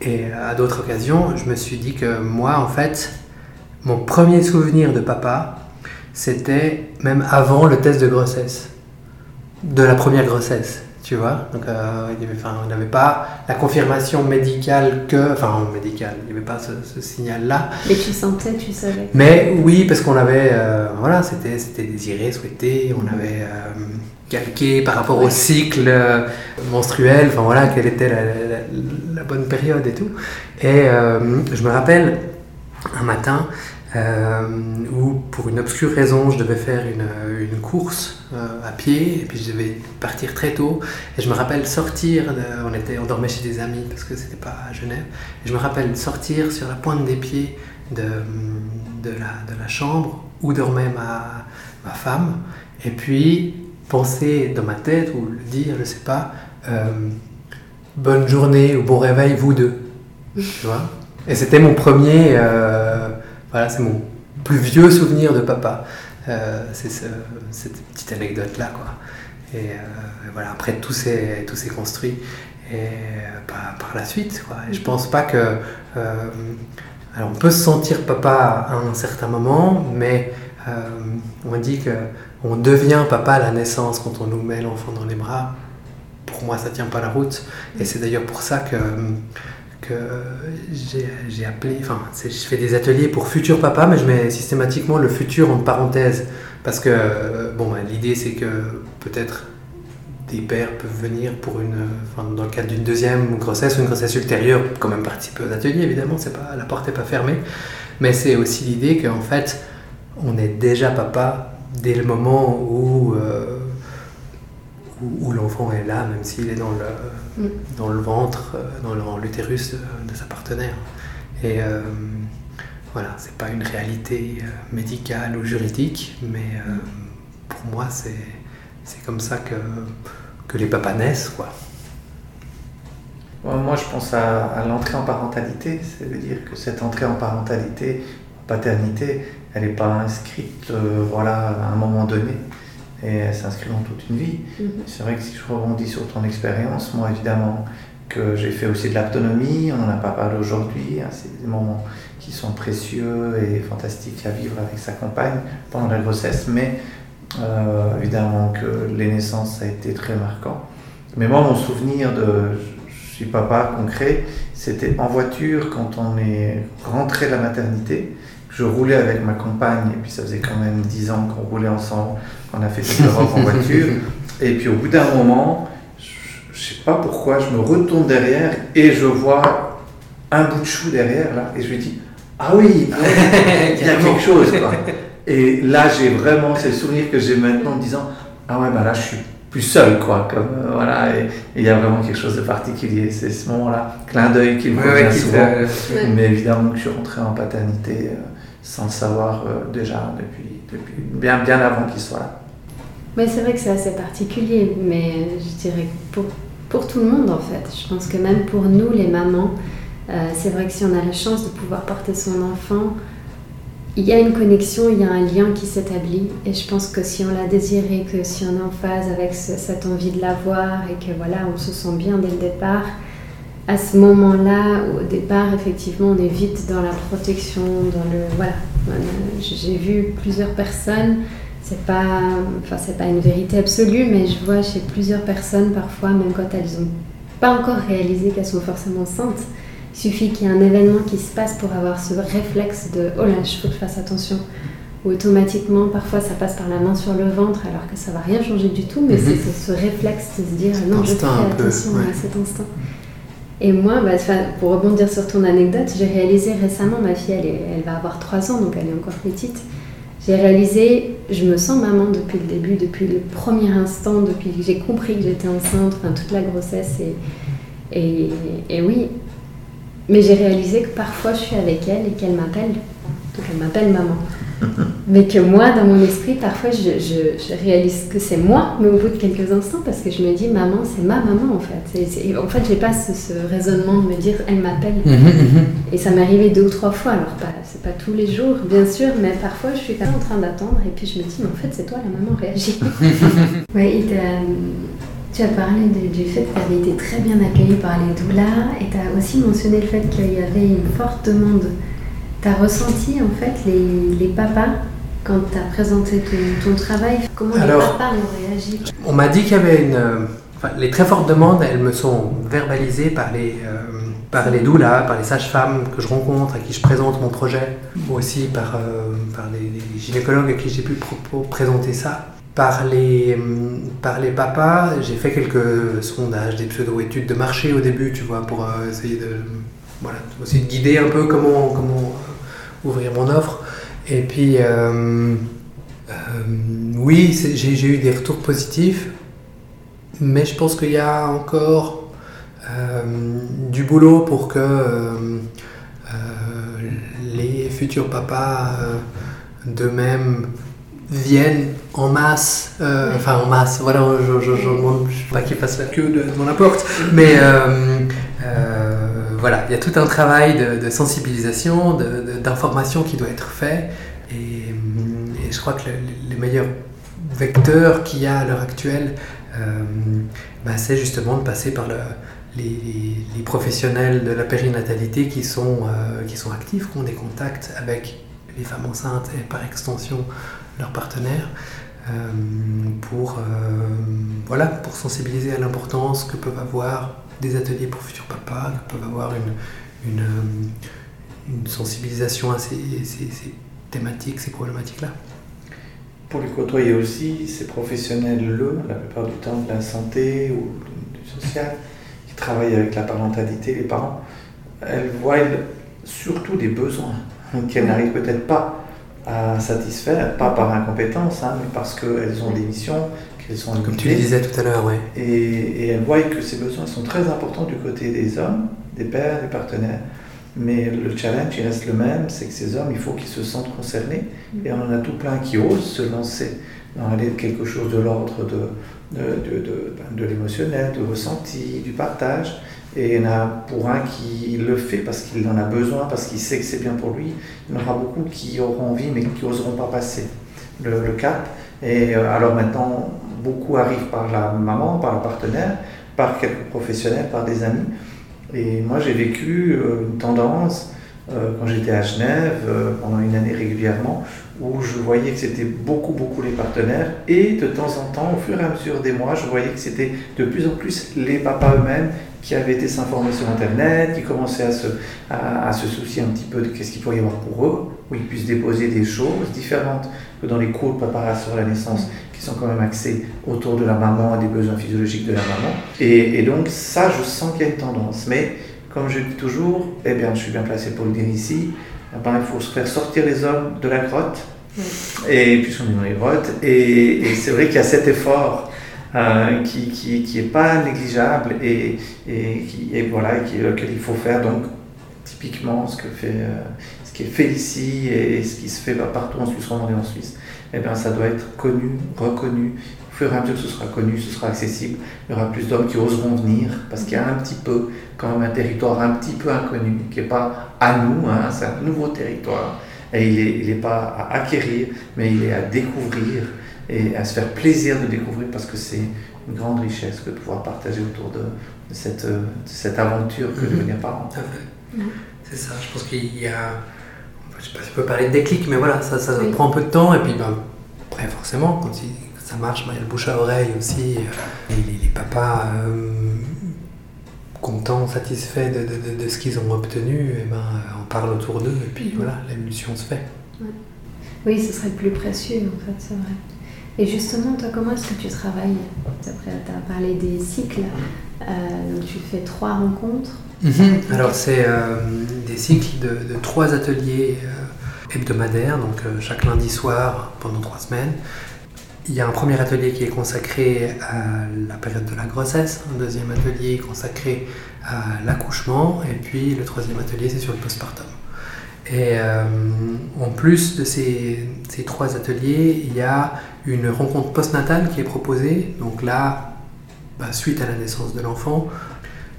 B: et à d'autres occasions, je me suis dit que moi, en fait, mon premier souvenir de papa, c'était même avant le test de grossesse, de la première grossesse, tu vois. Donc, euh, il y avait- enfin, on n'avait pas la confirmation médicale que, enfin, médicale, il n'y avait pas ce, ce signal-là.
A: Mais tu sentais, tu savais.
B: Mais oui, parce qu'on avait, euh, voilà, c'était, désiré, souhaité, on avait euh, calqué par rapport au cycle euh, menstruel, enfin voilà, quelle était la, la- la bonne période et tout. Et euh, je me rappelle un matin euh, où, pour une obscure raison, je devais faire une, une course euh, à pied, et puis je devais partir très tôt. Et je me rappelle sortir, de- on, était, on dormait chez des amis parce que c'était pas à Genève, et je me rappelle sortir sur la pointe des pieds de, de, la, de la chambre où dormait ma, ma femme, et puis penser dans ma tête, ou le dire, je sais pas, euh, bonne journée ou bon réveil, vous deux. Tu vois? Et c'était mon premier, euh, voilà, c'est mon plus vieux souvenir de papa. Euh, c'est ce- cette petite anecdote-là, quoi. Et voilà, après tout s'est tout s'est construit et par, la suite, quoi. Et je pense pas que alors on peut se sentir papa à un certain moment, mais on dit que on devient papa à la naissance quand on nous met l'enfant dans les bras. Pour moi, ça tient pas la route. Et c'est d'ailleurs pour ça que, j'ai appelé, enfin, je fais des ateliers pour futurs papas, mais je mets systématiquement le futur en parenthèse. Parce que, euh, bon, bah, l'idée c'est que peut-être des pères peuvent venir pour une, enfin, dans le cadre d'une deuxième grossesse ou une grossesse ultérieure, quand même participer aux ateliers, évidemment, c'est pas, la porte n'est pas fermée. Mais c'est aussi l'idée qu'en fait, on est déjà papa dès le moment où, euh, où, où l'enfant est là, même s'il est dans le,
A: Mm.
B: dans le ventre, euh, dans l'utérus de, de sa partenaire. Et euh, voilà, c'est pas une réalité médicale ou juridique, mais euh, pour moi, c'est c'est comme ça que, que les papas naissent, quoi.
D: Moi, je pense à, l'entrée en parentalité. Ça veut dire que cette entrée en parentalité, paternité, elle n'est pas inscrite euh, voilà, à un moment donné et elle s'inscrit dans toute une vie. Mhm. C'est vrai que si je rebondis sur ton expérience, moi évidemment que j'ai fait aussi de l'autonomie, on n'en a pas parlé aujourd'hui, hein, c'est des moments qui sont précieux et fantastiques à vivre avec sa compagne pendant la grossesse, mais euh, évidemment que les naissances, ça a été très marquant. Mais moi, mon souvenir de je suis papa concret, c'était en voiture quand on est rentré de la maternité. Je roulais avec ma compagne, et puis ça faisait quand même dix ans qu'on roulait ensemble, on a fait toute l'Europe en voiture. Et puis au bout d'un moment, je ne sais pas pourquoi, je me retourne derrière et je vois un bout de chou derrière là, et je lui dis Ah oui, ah il y a quelque chose quoi. Et là, j'ai vraiment, c'est le souvenir que j'ai maintenant en me disant Ah ouais, bah là, je suis plus seul, quoi. Comme, euh, voilà, et il y a vraiment quelque chose de particulier. C'est ce moment-là, clin d'œil qui me revient souvent. Mais évidemment que je suis rentré en paternité euh, sans le savoir euh, déjà depuis, depuis bien, bien avant qu'il soit là.
A: Mais c'est vrai que c'est assez particulier, mais je dirais pour, pour tout le monde en fait. Je pense que même pour nous, les mamans, c'est vrai que si on a la chance de pouvoir porter son enfant, il y a une connexion, il y a un lien qui s'établit. Et je pense que si on l'a désiré, que si on est en phase avec cette envie de l'avoir et que voilà, on se sent bien dès le départ, à ce moment-là, au départ, effectivement, on est vite dans la protection, dans le voilà. J'ai vu plusieurs personnes. C'est pas, enfin, c'est pas une vérité absolue, mais je vois chez plusieurs personnes parfois, même quand elles n'ont pas encore réalisé qu'elles sont forcément enceintes, il suffit qu'il y ait un événement qui se passe pour avoir ce réflexe de oh là, il faut que je fasse attention. Ou automatiquement, parfois ça passe par la main sur le ventre alors que ça va rien changer du tout, mais mhm. c'est ce réflexe de se dire non, je fais attention à cet instant. Et moi, bah, pour rebondir sur ton anecdote, j'ai réalisé récemment, ma fille elle, elle va avoir 3 ans, donc elle est encore petite. J'ai réalisé, je me sens maman depuis le début, depuis le premier instant, depuis que j'ai compris que j'étais enceinte, enfin toute la grossesse. Et, et, et oui, mais j'ai réalisé que parfois je suis avec elle et qu'elle m'appelle, donc elle m'appelle maman. mais que moi, dans mon esprit, parfois je, je, réalise que c'est moi, mais au bout de quelques instants, parce que je me dis maman, c'est ma maman en fait. Et, en fait, j'ai pas ce, raisonnement de me dire elle m'appelle. Mhm, et ça m'est arrivé deux ou trois fois, alors pas, c'est pas tous les jours, bien sûr, mais parfois je suis quand même en train d'attendre et puis je me dis, mais en fait, c'est toi la maman, réagit. oui, tu as parlé du fait que tu avais été très bien accueillie par les doulas et tu as aussi mentionné le fait qu'il y avait une forte demande. Tu as ressenti en fait les, les papas quand tu as présenté ton, travail Comment les papas ont réagi?
B: On m'a dit qu'il y avait une. Enfin, les très fortes demandes, elles me sont verbalisées par les, euh, par les doulas, par les sages-femmes que je rencontre, à qui je présente mon projet, ou aussi par, euh, par les, gynécologues à qui j'ai pu présenter ça. Par les, par les papas, j'ai fait quelques sondages, des pseudo-études de marché au début, tu vois, pour euh, essayer de, voilà, aussi de guider un peu comment, comment euh, ouvrir mon offre. Et puis, euh, oui, j'ai eu des retours positifs, mais je pense qu'il y a encore du boulot pour que les futurs papas d'eux-mêmes viennent en masse, euh, enfin en masse, voilà, je ne demande pas qu'ils fassent la queue devant la porte, mais euh, euh, voilà, il y a tout un travail de, sensibilisation, d'information qui doit être fait, et, je crois que les meilleurs vecteurs qu'il y a à l'heure actuelle, bah, c'est justement de passer par le, les, professionnels de la périnatalité qui sont, qui sont actifs, qui ont des contacts avec les femmes enceintes et par extension leurs partenaires euh, euh, pour sensibiliser à l'importance que peuvent avoir des ateliers pour futurs papas, que peuvent avoir une, une, une sensibilisation à ces, thématiques, ces problématiques-là.
D: Pour les côtoyer aussi, ces professionnels-là, la plupart du temps de la santé ou du social, qui travaillent avec la parentalité, les parents, elles voient surtout des besoins qu'elles n'arrivent peut-être pas à satisfaire, pas par incompétence, hein, mais parce qu'elles ont des missions, qu'elles sont
B: Comme tu le disais tout à l'heure, oui.
D: Et, et, elles voient que ces besoins sont très importants du côté des hommes, des pères, des partenaires. Mais le challenge, il reste le même, c'est que ces hommes, il faut qu'ils se sentent concernés. Et on en a tout plein qui osent se lancer dans quelque chose de l'ordre de, de, de, de, ben, de l'émotionnel, du ressenti, du partage. Et il y en a pour un qui le fait parce qu'il en a besoin, parce qu'il sait que c'est bien pour lui. Il y en aura beaucoup qui auront envie mais qui n'oseront pas passer le, cap. Et euh, alors maintenant, beaucoup arrivent par la maman, par le partenaire, par quelques professionnels, par des amis. Et moi, j'ai vécu euh, une tendance euh, quand j'étais à Genève pendant une année régulièrement, où je voyais que c'était beaucoup, beaucoup les partenaires. Et de temps en temps, au fur et à mesure des mois, je voyais que c'était de plus en plus les papas eux-mêmes qui avaient été s'informer sur Internet, qui commençaient à se, à, se soucier un petit peu de qu'est-ce qu'il pourrait y avoir pour eux, où ils puissent déposer des choses différentes que dans les cours de préparation à la naissance, qui sont quand même axés autour de la maman et des besoins physiologiques de la maman. Et, donc ça, je sens qu'il y a une tendance. Mais comme je dis toujours, eh bien, je suis bien placé pour le dire ici, eh ben, il faut se faire sortir les hommes de la grotte. Et puisqu'on est dans les grottes, et, et c'est vrai qu'il y a cet effort euh, qui, qui, qui est pas négligeable et, et, qui, et voilà, qui, lequel il faut faire. Donc, typiquement, ce, que fait, euh, ce qui est fait ici et ce qui se fait partout en Suisse romande et en Suisse, eh bien, ça doit être connu, reconnu. Au fur et à mesure que ce sera connu, ce sera accessible, il y aura plus d'hommes qui oseront venir parce qu'il y a un petit peu, quand même, un territoire un petit peu inconnu, qui n'est pas à nous, hein, c'est un nouveau territoire. Et il n'est il est pas à acquérir, mais il est à découvrir et à se faire plaisir de découvrir parce que c'est une grande richesse que de pouvoir partager autour de, cette, cette, aventure que de mhm. devenir parent.
B: Mhm. C'est ça, je pense qu'il y a, je sais pas si on peut parler de déclic, mais voilà, ça, ça prend un peu de temps et puis ben, après forcément, quand ça marche, ben, il y a le bouche à oreille aussi, euh, et les, papas euh, contents, satisfaits de, de, de, ce qu'ils ont obtenu, et ben, euh, on parle autour d'eux et puis voilà, l'évolution se fait.
A: Oui, ce serait le plus précieux en fait, c'est vrai. Et justement, toi, comment est-ce que tu travailles? Après, tu as parlé des cycles. Euh, donc, tu fais trois rencontres.
B: Mhm. Alors, c'est euh, des cycles de, trois ateliers euh, hebdomadaires, donc chaque lundi soir pendant trois semaines. Il y a un premier atelier qui est consacré à la période de la grossesse, un deuxième atelier consacré à l'accouchement, et puis le troisième atelier, c'est sur le postpartum. Et en plus de ces, ces, trois ateliers, il y a une rencontre postnatale qui est proposée. Donc là, bah, suite à la naissance de l'enfant,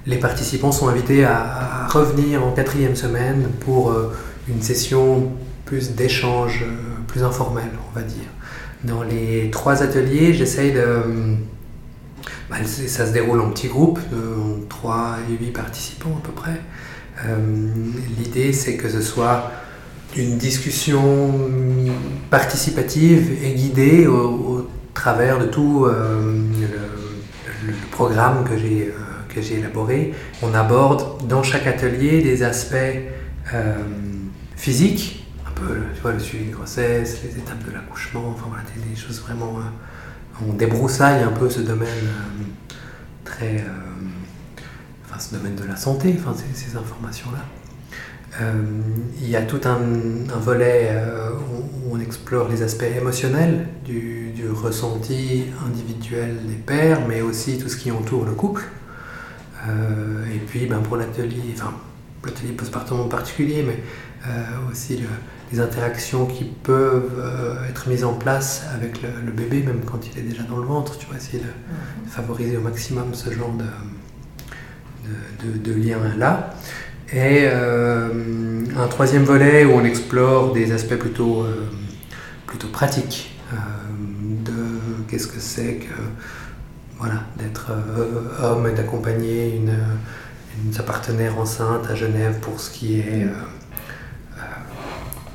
B: les participants sont invités à, revenir en quatrième semaine pour euh, une session plus d'échange, euh, plus informelle, on va dire. Dans les trois ateliers, j'essaye de... Bah, ça se déroule en petits groupes, de 3 et 8 participants à peu près. Euh, l'idée, c'est que ce soit une discussion participative et guidée au, travers de tout euh, le, programme que j'ai euh, que j'ai élaboré. On aborde dans chaque atelier des aspects euh, physiques, un peu tu vois, le suivi de grossesse, les étapes de l'accouchement, enfin voilà, des, choses vraiment. on débroussaille un peu ce domaine très. enfin, ce domaine de la santé, enfin, ces informations-là. Euh, il y a tout un, volet euh, où, on explore les aspects émotionnels du, ressenti individuel des pères, mais aussi tout ce qui entoure le couple. Euh, et puis ben, pour l'atelier, enfin l'atelier postpartum en particulier, mais aussi les interactions qui peuvent être mises en place avec le, bébé, même quand il est déjà dans le ventre, tu vois, essayer de, mhm. favoriser au maximum ce genre de, de, de lien-là. Et euh, un troisième volet où on explore des aspects plutôt, euh, plutôt pratiques euh, de qu'est-ce que c'est que voilà, d'être homme et d'accompagner une, sa partenaire enceinte à Genève pour ce qui est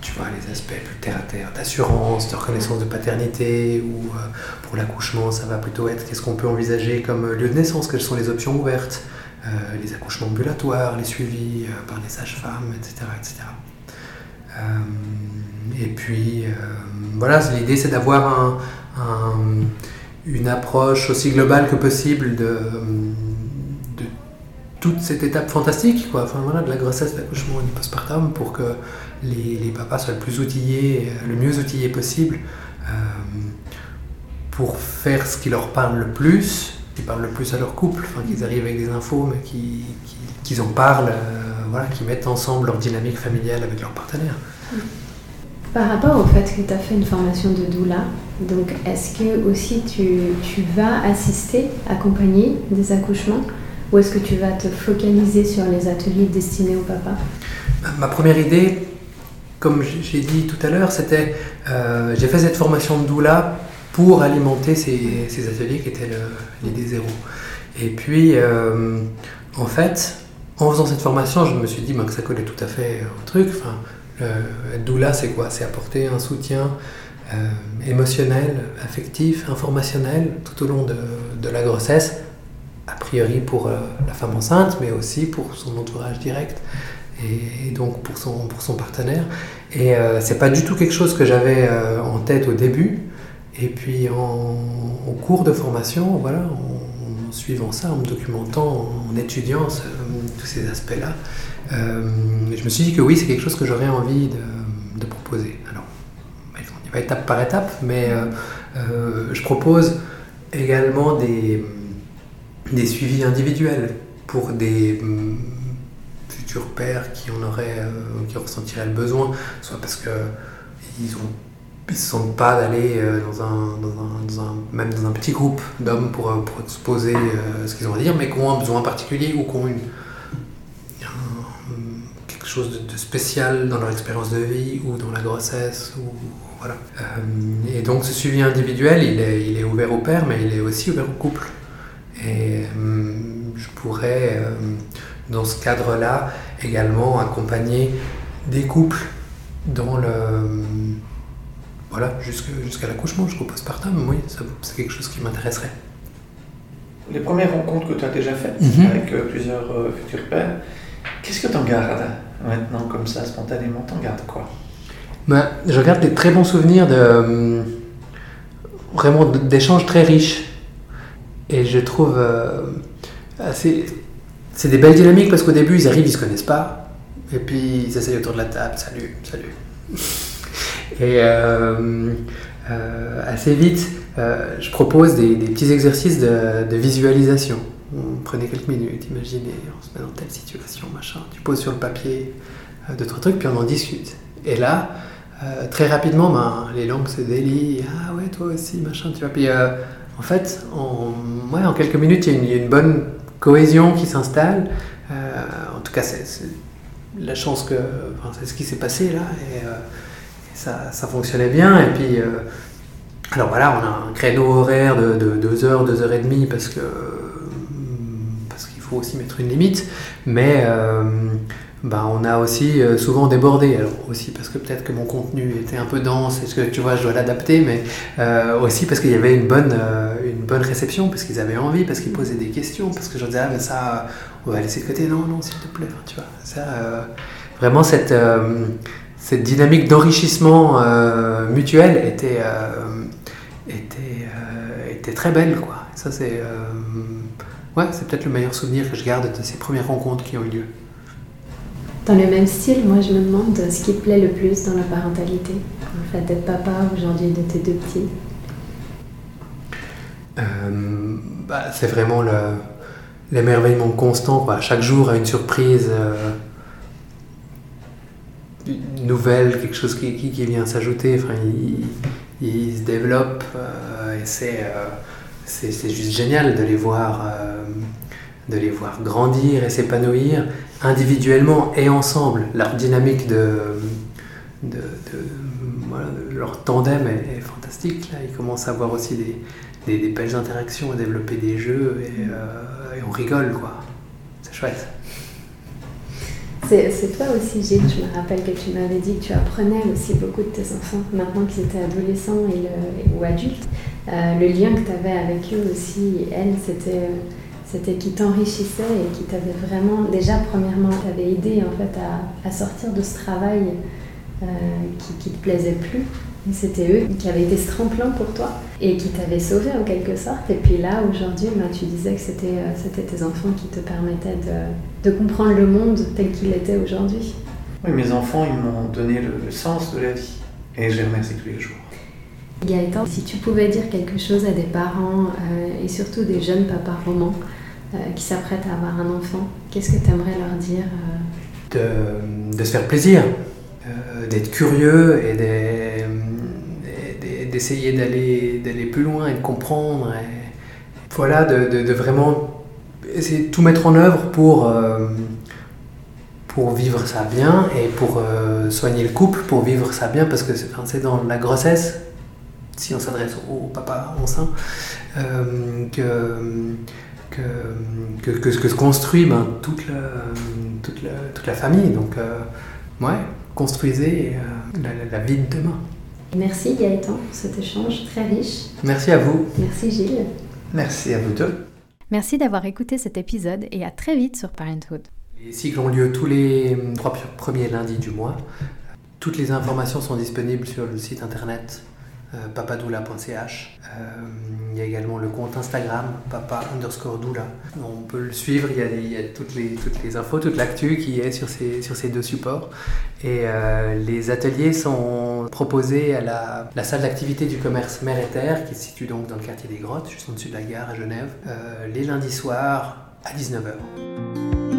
B: tu vois, les aspects plus terre à terre, d'assurance, de reconnaissance de paternité, ou pour l'accouchement, ça va plutôt être qu'est-ce qu'on peut envisager comme lieu de naissance, quelles sont les options ouvertes, euh, les accouchements ambulatoires, les suivis euh, par les sages-femmes, etc. etc. Euh, et puis, voilà, l'idée c'est d'avoir une approche aussi globale que possible de, toute cette étape fantastique, quoi. Enfin, voilà, de la grossesse, de l'accouchement et du postpartum pour que les, papas soient le plus outillés, le mieux outillés possible pour faire ce qui leur parle le plus qui parlent le plus à leur couple, enfin, qu'ils arrivent avec des infos, mais qu'ils en parlent, euh, voilà, qui mettent ensemble leur dynamique familiale avec leur partenaire.
A: Par rapport au fait que tu as fait une formation de doula, donc est-ce que aussi tu, vas assister, accompagner des accouchements Ou est-ce que tu vas te focaliser sur les ateliers destinés au papa
B: Ma première idée, comme j'ai dit tout à l'heure, c'était euh, j'ai fait cette formation de doula pour alimenter ces, ateliers qui étaient l'idée zéro. Et puis, euh, en fait, en faisant cette formation, je me suis dit bah, que ça collait tout à fait au truc. Enfin, doula, c'est quoi? C'est apporter un soutien émotionnel, affectif, informationnel tout au long de, la grossesse, a priori pour euh, la femme enceinte, mais aussi pour son entourage direct et, donc pour son, partenaire. Et euh, c'est pas du tout quelque chose que j'avais en tête au début. Et puis en, cours de formation, voilà, en, suivant ça, en me documentant, en, étudiant tous ces aspects-là, je me suis dit que oui, c'est quelque chose que j'aurais envie de, de proposer. Alors, étape par étape, mais euh, euh, je propose également des, des suivis individuels pour des mm, futurs pères qui en auraient, euh, qui ressentiraient le besoin, soit parce que ils ont ne se sentent pas d'aller dans un, dans un, même dans un petit groupe d'hommes pour, pour, exposer ce qu'ils ont à dire, mais qui ont un besoin particulier ou qui ont une, quelque chose de, spécial dans leur expérience de vie ou dans la grossesse ou voilà. Euh, et donc ce suivi individuel, il est, il est, ouvert au père, mais il est aussi ouvert au couple. Et euh, je pourrais, euh, dans ce cadre-là, également accompagner des couples dans le... Voilà, jusqu'à l'accouchement, jusqu'au postpartum, oui, c'est quelque chose qui m'intéresserait.
D: Les premières rencontres que tu as déjà faites mhm. avec plusieurs futurs pères, qu'est-ce que tu en gardes maintenant, comme ça, spontanément? T'en gardes quoi?
B: Bah, je garde des très bons souvenirs de euh, vraiment d'échanges très riches. Et je trouve euh, assez. C'est des belles dynamiques parce qu'au début, ils arrivent, ils se connaissent pas. Et puis, ils essayent autour de la table. Salut, salut. Et euh, assez vite, je propose des, petits exercices de, de, visualisation. On prenait quelques minutes, imaginez, on se met dans telle situation, machin. Tu poses sur le papier deux, trois trucs, puis on en discute. Et là, euh, très rapidement, ben, les langues se délient. Ah ouais, toi aussi, machin, tu vois. Puis euh, en fait, en, ouais, en quelques minutes, il y, a une bonne cohésion qui s'installe. Euh, en tout cas, c'est la chance que. C'est ce qui s'est passé là. Et, ça, ça, fonctionnait bien. Et puis. alors voilà, on a un créneau horaire de 2 heures, 2 heures et demie parce que parce qu'il faut aussi mettre une limite. Mais bah, on a aussi euh, souvent débordé. Aussi parce que peut-être que mon contenu était un peu dense et que tu vois, je dois l'adapter, mais euh, aussi parce qu'il y avait une bonne, euh, une bonne réception, parce qu'ils avaient envie, parce qu'ils posaient des questions, parce que je disais, ah, mais ça, on va laisser de côté. Non, non, s'il te plaît. tu vois, ça, vraiment cette, cette dynamique d'enrichissement mutuel était, était, était très belle, quoi. Ça, c'est, ouais, c'est peut-être le meilleur souvenir que je garde de ces premières rencontres qui ont eu lieu.
A: Dans le même style, moi je me demande ce qui te plaît le plus dans la parentalité, le fait d'être papa aujourd'hui de tes deux petits.
B: Euh, bah, c'est vraiment l'émerveillement constant. Quoi. Chaque jour a une surprise, euh, nouvelle, quelque chose qui, qui, vient s'ajouter. Enfin, il, se développe euh, et c'est, c'est, juste génial de les voir de les voir grandir et s'épanouir individuellement et ensemble. Leur dynamique de, leur tandem est, fantastique. Là. Ils commencent à avoir aussi des, des, belles interactions, à développer des jeux et, euh, on rigole, quoi. C'est chouette.
A: C'est toi aussi, Gilles. Je me rappelle que tu m'avais dit que tu apprenais aussi beaucoup de tes enfants, maintenant qu'ils étaient adolescents et ou adultes. Euh, le lien que tu avais avec eux aussi, elles, c'était c'était qui t'enrichissait et qui t'avait vraiment, déjà premièrement, t'avait aidé en fait à, sortir de ce travail euh, qui, ne te plaisait plus. C'était eux qui avaient été ce tremplin pour toi et qui t'avaient sauvé en quelque sorte. Et puis là, aujourd'hui, bah, tu disais que c'était euh, c'était tes enfants qui te permettaient de, de comprendre le monde tel qu'il était aujourd'hui.
D: Oui, mes enfants, ils m'ont donné le, sens de la vie et je les remercie tous les jours.
A: Gaëtan, si tu pouvais dire quelque chose à des parents euh, et surtout des jeunes papas romans qui s'apprêtent à avoir un enfant, qu'est-ce que tu aimerais leur dire
B: euh de, se faire plaisir, euh, d'être curieux et d'essayer d'aller, plus loin et de comprendre. Voilà, de, vraiment essayer de tout mettre en œuvre pour, euh, pour vivre ça bien et pour euh, soigner le couple, pour vivre ça bien, parce que c'est dans la grossesse, si on s'adresse au papa enceint, euh, que, que, que, que, que se construit ben, toute, la, toute, la, toute la famille. Donc, euh, ouais, construisez euh, la, la- la vie de demain.
A: Merci Gaëtan pour cet échange très riche.
B: Merci à vous.
A: Merci Gilles.
D: Merci à vous deux.
E: Merci d'avoir écouté cet épisode et à très vite sur Parenthood.
B: Les cycles ont lieu tous les trois premiers lundis du mois. Toutes les informations sont disponibles sur le site internet euh, papadoula.ch. Euh, il y a également le compte Instagram papa underscore doula. On peut le suivre, il y a, toutes, les, infos, toute l'actu qui est sur ces, deux supports. Et euh, les ateliers sont proposés à la, salle d'activité du commerce Mer et Terre qui se situe donc dans le quartier des Grottes, juste en dessus de la gare à Genève, les lundis soirs à 19h.